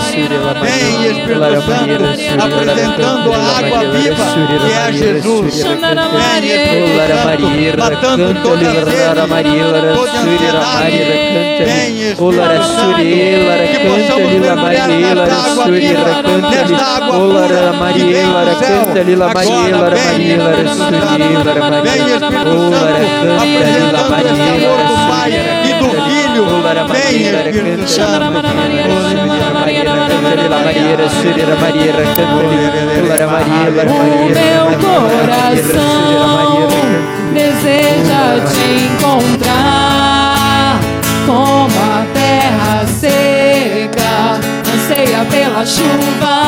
Vem, Espírito Santo, apresentando a água viva que é Jesus. Vem, Espírito Santo, matando toda a sede, toda a ansiedade. Vem, Espírito Santo, que possamos mergulhar nesta água viva, nesta água pura que vem do céu. Agora, vem, Espírito Santo. Vem, Espírito Santo, apresentando esse amor do Pai e do Filho. Vem, Espírito Santo. O meu coração deseja te encontrar como a terra seca anseia pela chuva.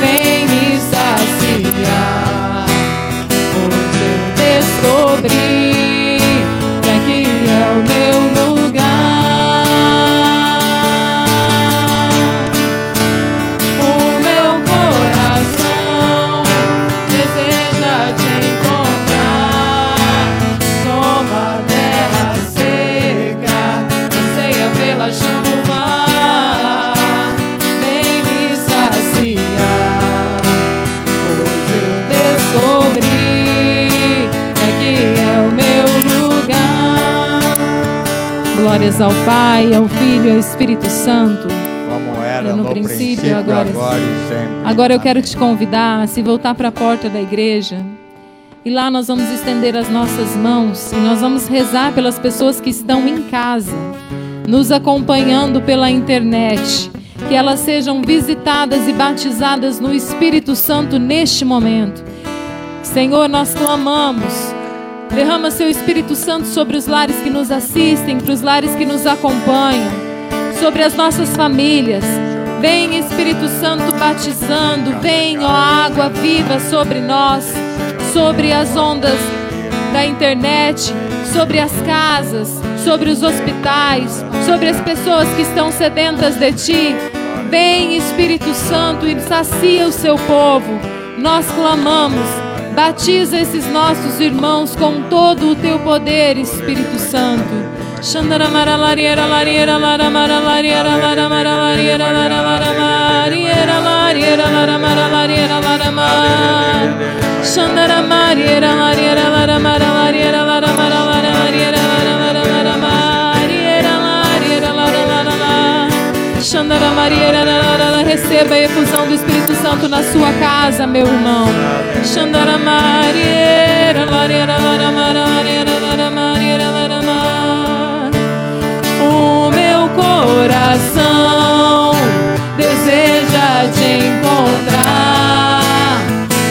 Vem me saciar. Hoje eu descobri Glórias ao Pai, ao Filho e ao Espírito Santo. Como era No no, princípio, princípio, agora agora, e sempre. Agora eu quero te convidar a se voltar para a porta da igreja. E lá nós vamos estender as nossas mãos e nós vamos rezar pelas pessoas que estão em casa, nos acompanhando pela internet. Que elas sejam visitadas e batizadas no Espírito Santo neste momento. Senhor, nós clamamos. Derrama seu Espírito Santo sobre os lares que nos assistem, para os lares que nos acompanham, sobre as nossas famílias. Vem Espírito Santo batizando, vem, ó água viva sobre nós, sobre as ondas da internet, sobre as casas, sobre os hospitais, sobre as pessoas que estão sedentas de ti. Vem Espírito Santo e sacia o seu povo. Nós clamamos, batiza esses nossos irmãos com todo o teu poder, Espírito Santo. Xandaramara lariera lariera laramara lariera laramara lariera laramara lariera laramara lariera laramara Xandaramariera lariera laramara lariera laramara lariera laramara laramariera lariera laramara Xandaramariera laramara Receba a efusão do Espírito Na sua casa, meu irmão. O meu coração deseja te encontrar.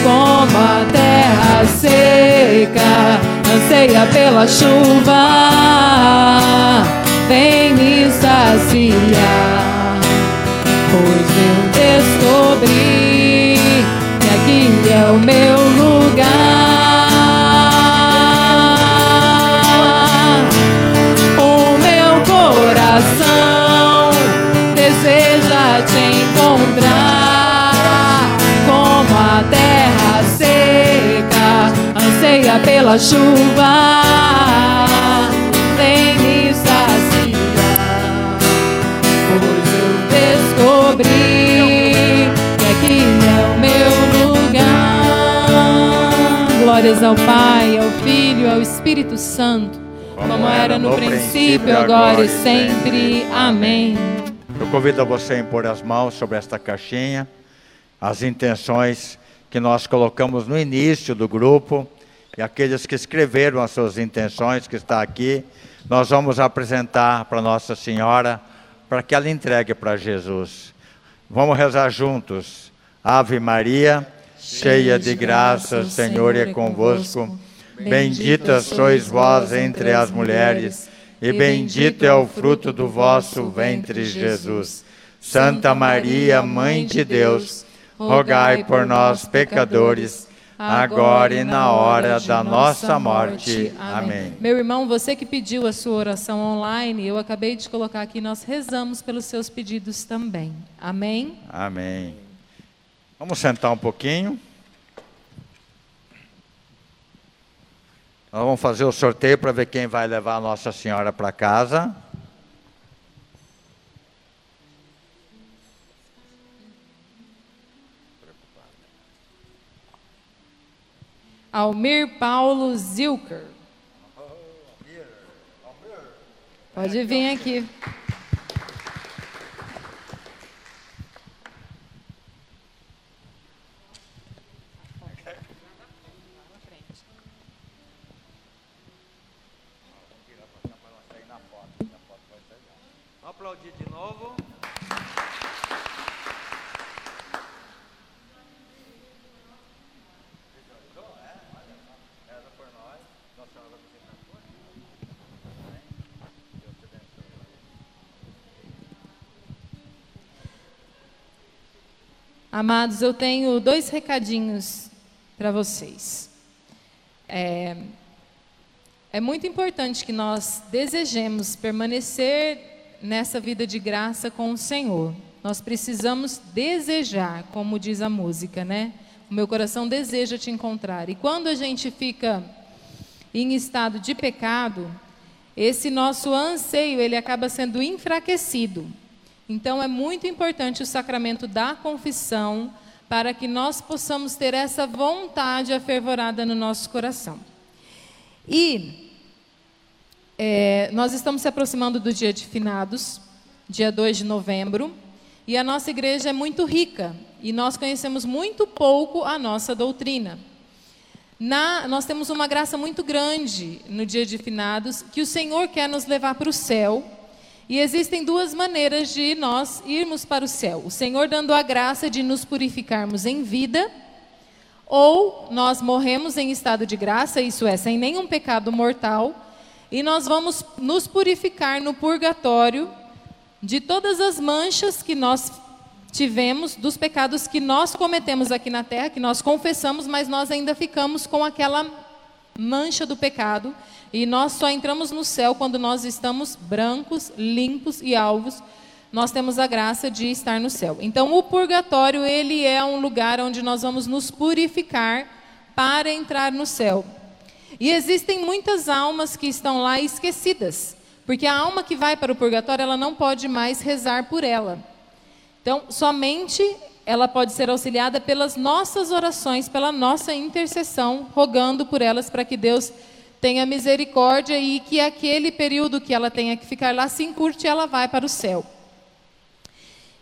Como a terra seca anseia pela chuva. Vem me saciar pela chuva. Vem me saciar, pois eu descobri que aqui é o meu lugar. Glórias ao Pai, ao Filho, ao Espírito Santo como era no princípio, agora e sempre. Amém. Eu convido a você a impor as mãos sobre esta caixinha, as intenções que nós colocamos no início do grupo e aqueles que escreveram as suas intenções, que está aqui, nós vamos apresentar para Nossa Senhora para que ela entregue para Jesus. Vamos rezar juntos. Ave Maria, cheia de graça, o Senhor é convosco. Bendita sois vós entre as mulheres, e bendito é o fruto do vosso ventre, Jesus. Santa Maria, Mãe de Deus, rogai por nós, pecadores, agora e na hora da nossa morte. Amém. Meu irmão, você que pediu a sua oração online, eu acabei de colocar aqui, nós rezamos pelos seus pedidos também. Amém? Amém. Vamos sentar um pouquinho. Nós vamos fazer o sorteio para ver quem vai levar a Nossa Senhora para casa. Almir Paulo Zilker. Pode vir aqui. Vamos aplaudir de novo. Amados, eu tenho dois recadinhos para vocês. É, é muito importante que nós desejemos permanecer nessa vida de graça com o Senhor. Nós precisamos desejar, como diz a música, né? O meu coração deseja te encontrar. E quando a gente fica em estado de pecado, esse nosso anseio ele acaba sendo enfraquecido. Então é muito importante o sacramento da confissão para que nós possamos ter essa vontade afervorada no nosso coração. E é, nós estamos se aproximando do dia de finados, dia 2 de novembro, e a nossa igreja é muito rica e nós conhecemos muito pouco a nossa doutrina. Na, nós temos uma graça muito grande no dia de finados, que o Senhor quer nos levar para o céu. E existem duas maneiras de nós irmos para o céu: o Senhor dando a graça de nos purificarmos em vida, ou nós morremos em estado de graça, isso é, sem nenhum pecado mortal, e nós vamos nos purificar no purgatório de todas as manchas que nós tivemos, dos pecados que nós cometemos aqui na terra, que nós confessamos, mas nós ainda ficamos com aquela mancha do pecado, e nós só entramos no céu quando nós estamos brancos, limpos e alvos. Nós temos a graça de estar no céu. Então, o purgatório, ele é um lugar onde nós vamos nos purificar para entrar no céu. E existem muitas almas que estão lá esquecidas, porque a alma que vai para o purgatório, ela não pode mais rezar por ela. Então, somente ela pode ser auxiliada pelas nossas orações, pela nossa intercessão, rogando por elas para que Deus tenha misericórdia e que aquele período que ela tenha que ficar lá se encurte e ela vai para o céu.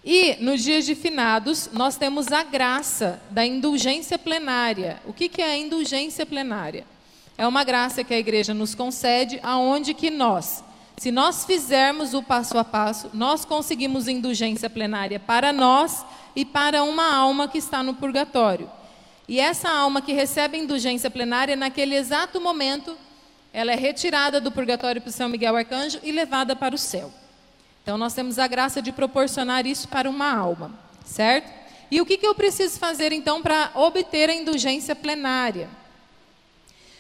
E nos dias de finados, nós temos a graça da indulgência plenária. O que, que é a indulgência plenária? É uma graça que a igreja nos concede, aonde que nós, se nós fizermos o passo a passo, nós conseguimos indulgência plenária para nós e para uma alma que está no purgatório. E essa alma que recebe indulgência plenária, naquele exato momento, ela é retirada do purgatório para São Miguel Arcanjo e levada para o céu. Então nós temos a graça de proporcionar isso para uma alma, certo? E o que, que eu preciso fazer então para obter a indulgência plenária?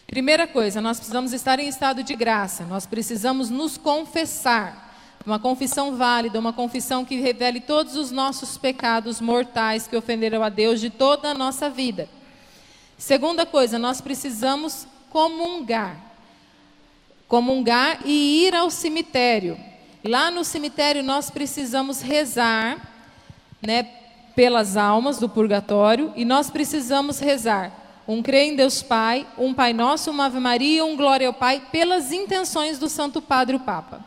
Primeira coisa, nós precisamos estar em estado de graça, nós precisamos nos confessar. Uma confissão válida, uma confissão que revele todos os nossos pecados mortais que ofenderam a Deus de toda a nossa vida. Segunda coisa, nós precisamos comungar. Comungar e ir ao cemitério. Lá no cemitério nós precisamos rezar, né, pelas almas do purgatório e nós precisamos rezar um crê em Deus Pai, um Pai Nosso, uma Ave Maria, um Glória ao Pai, pelas intenções do Santo Padre o Papa.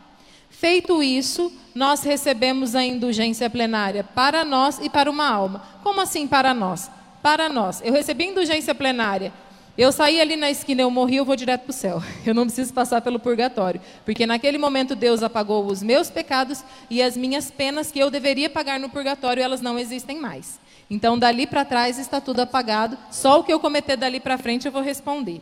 Feito isso, nós recebemos a indulgência plenária para nós e para uma alma. Como assim para nós? Para nós. Eu recebi indulgência plenária. Eu saí ali na esquina, eu morri, eu vou direto para o céu. Eu não preciso passar pelo purgatório. Porque naquele momento Deus apagou os meus pecados e as minhas penas que eu deveria pagar no purgatório, elas não existem mais. Então, dali para trás está tudo apagado, só o que eu cometer dali para frente eu vou responder.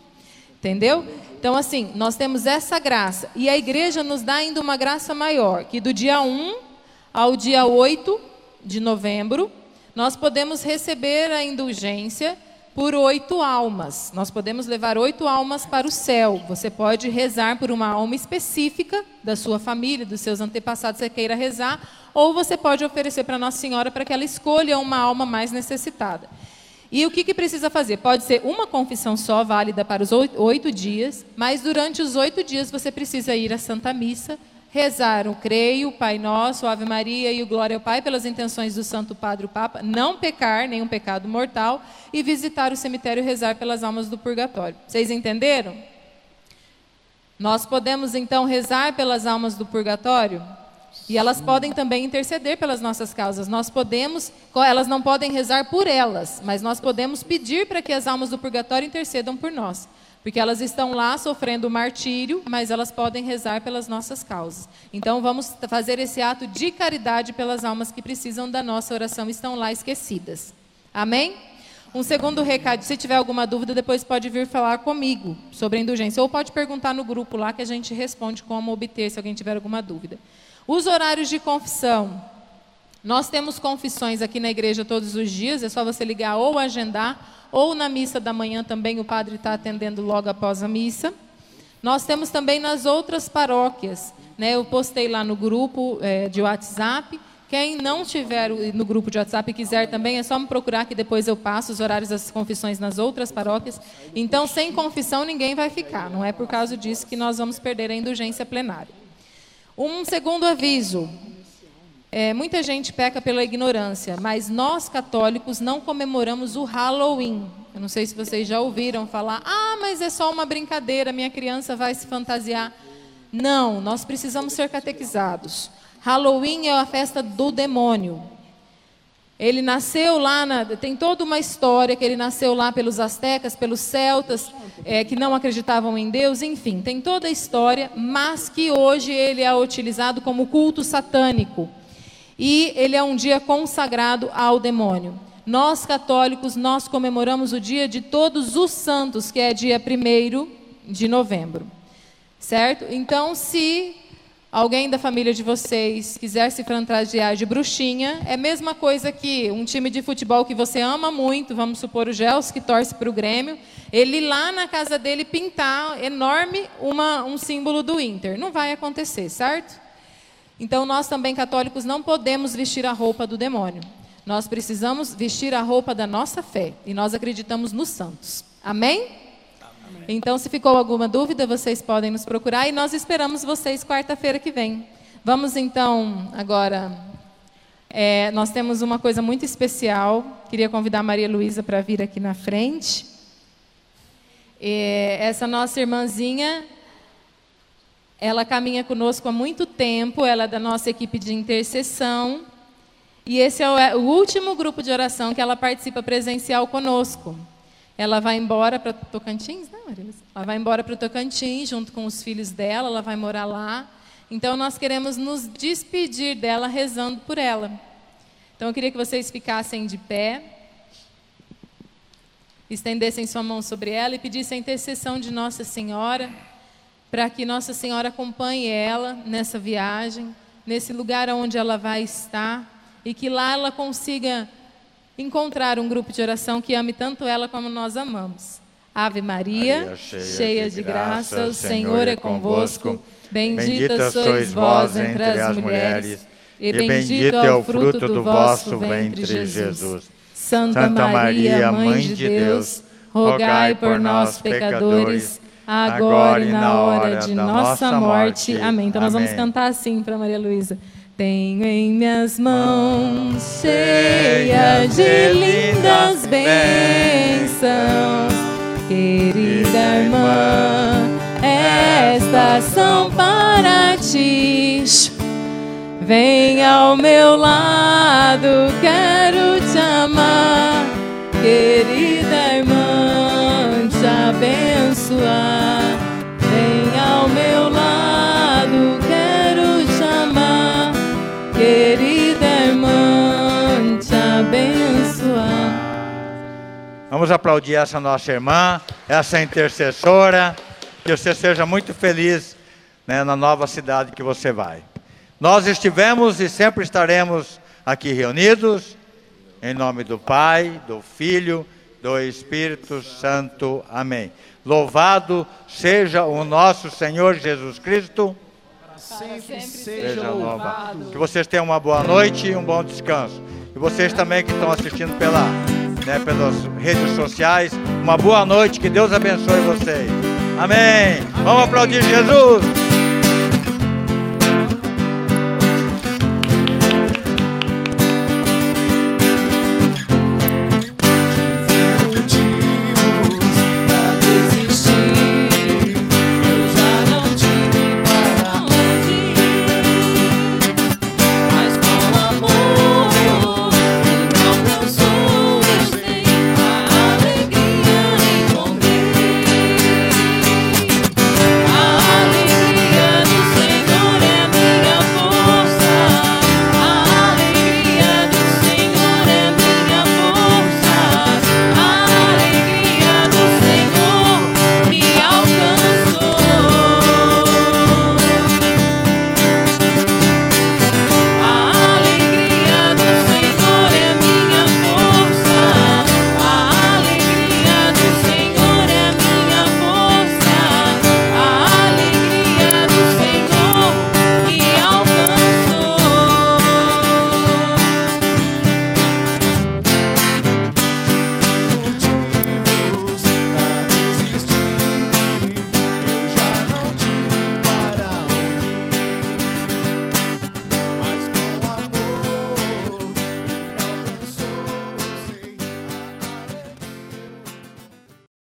Entendeu? Então, assim, nós temos essa graça. E a igreja nos dá ainda uma graça maior, que do dia 1 ao dia 8 de novembro, nós podemos receber a indulgência por oito almas. Nós podemos levar oito almas para o céu. Você pode rezar por uma alma específica da sua família, dos seus antepassados, você queira rezar, ou você pode oferecer para Nossa Senhora para que ela escolha uma alma mais necessitada. E o que, que precisa fazer? Pode ser uma confissão só, válida para os oito dias, mas durante os oito dias você precisa ir à Santa Missa, rezar o Creio, o Pai Nosso, o Ave Maria e o Glória ao Pai pelas intenções do Santo Padre o Papa, não pecar nenhum pecado mortal e visitar o cemitério e rezar pelas almas do purgatório. Vocês entenderam? Nós podemos então rezar pelas almas do purgatório? E elas podem também interceder pelas nossas causas. Nós podemos, elas não podem rezar por elas, mas nós podemos pedir para que as almas do purgatório intercedam por nós. Porque elas estão lá sofrendo martírio, mas elas podem rezar pelas nossas causas. Então vamos fazer esse ato de caridade pelas almas que precisam da nossa oração, estão lá esquecidas. Amém? Um segundo recado, se tiver alguma dúvida, depois pode vir falar comigo sobre a indulgência. Ou pode perguntar no grupo lá que a gente responde como obter, se alguém tiver alguma dúvida. Os horários de confissão. Nós temos confissões aqui na igreja todos os dias, é só você ligar ou agendar, ou na missa da manhã também o padre está atendendo logo após a missa. Nós temos também nas outras paróquias, né? Eu postei lá no grupo é, de WhatsApp. Quem não tiver no grupo de WhatsApp e quiser também, é só me procurar que depois eu passo os horários das confissões nas outras paróquias. Então, sem confissão, ninguém vai ficar. Não é por causa disso que nós vamos perder a indulgência plenária. Um segundo aviso. É, muita gente peca pela ignorância, mas nós católicos não comemoramos o Halloween. Eu não sei se vocês já ouviram falar, ah, mas é só uma brincadeira, minha criança vai se fantasiar. Não, nós precisamos ser catequizados. Halloween é a festa do demônio. Ele nasceu lá, na, tem toda uma história que ele nasceu lá pelos astecas, pelos celtas, é, que não acreditavam em Deus, enfim, tem toda a história, mas que hoje ele é utilizado como culto satânico. E ele é um dia consagrado ao demônio. Nós católicos, nós comemoramos o dia de todos os santos, que é dia 1 de novembro. Certo? Então, se alguém da família de vocês quiser se fantasiar de bruxinha, é a mesma coisa que um time de futebol que você ama muito, vamos supor o Gels, que torce para o Grêmio, ele lá na casa dele pintar enorme uma, um símbolo do Inter. Não vai acontecer, certo? Então, nós também católicos não podemos vestir a roupa do demônio. Nós precisamos vestir a roupa da nossa fé e nós acreditamos nos santos. Amém? Então, se ficou alguma dúvida, vocês podem nos procurar e nós esperamos vocês quarta-feira que vem. Vamos então agora. É, nós temos uma coisa muito especial. Queria convidar a Maria Luísa para vir aqui na frente. É, essa nossa irmãzinha, ela caminha conosco há muito tempo, ela é da nossa equipe de intercessão. E esse é o último grupo de oração que ela participa presencial conosco. Ela vai embora para Tocantins, não, Ela vai embora para Tocantins junto com os filhos dela, ela vai morar lá. Então nós queremos nos despedir dela rezando por ela. Então eu queria que vocês ficassem de pé, estendessem sua mão sobre ela e pedissem a intercessão de Nossa Senhora para que Nossa Senhora acompanhe ela nessa viagem, nesse lugar onde ela vai estar, e que lá ela consiga encontrar um grupo de oração que ame tanto ela como nós amamos. Ave Maria, Maria cheia, cheia, de graça, graça o Senhor é, é convosco. Bendita sois vós entre as mulheres, e bendito é, é o fruto do vosso ventre, Jesus. Santa Maria, Mãe de Deus, rogai por nós, pecadores agora e na hora de nossa morte. Amém. Então nós vamos cantar assim para Maria Luísa. Tenho em minhas mãos cheias de lindas bênçãos, querida irmã, estas são para ti. Vem ao meu lado, quero te amar, querida irmã, te abençoar. Vamos aplaudir essa nossa irmã, essa intercessora, que você seja muito feliz né, na nova cidade que você vai. Nós estivemos e sempre estaremos aqui reunidos, em nome do Pai, do Filho, do Espírito Santo. Amém. Louvado seja o nosso Senhor Jesus Cristo. sempre seja louvado. Que vocês tenham uma boa noite e um bom descanso. E vocês também que estão assistindo pela, né, pelas redes sociais, uma boa noite. Que Deus abençoe vocês. Amém. Vamos aplaudir Jesus.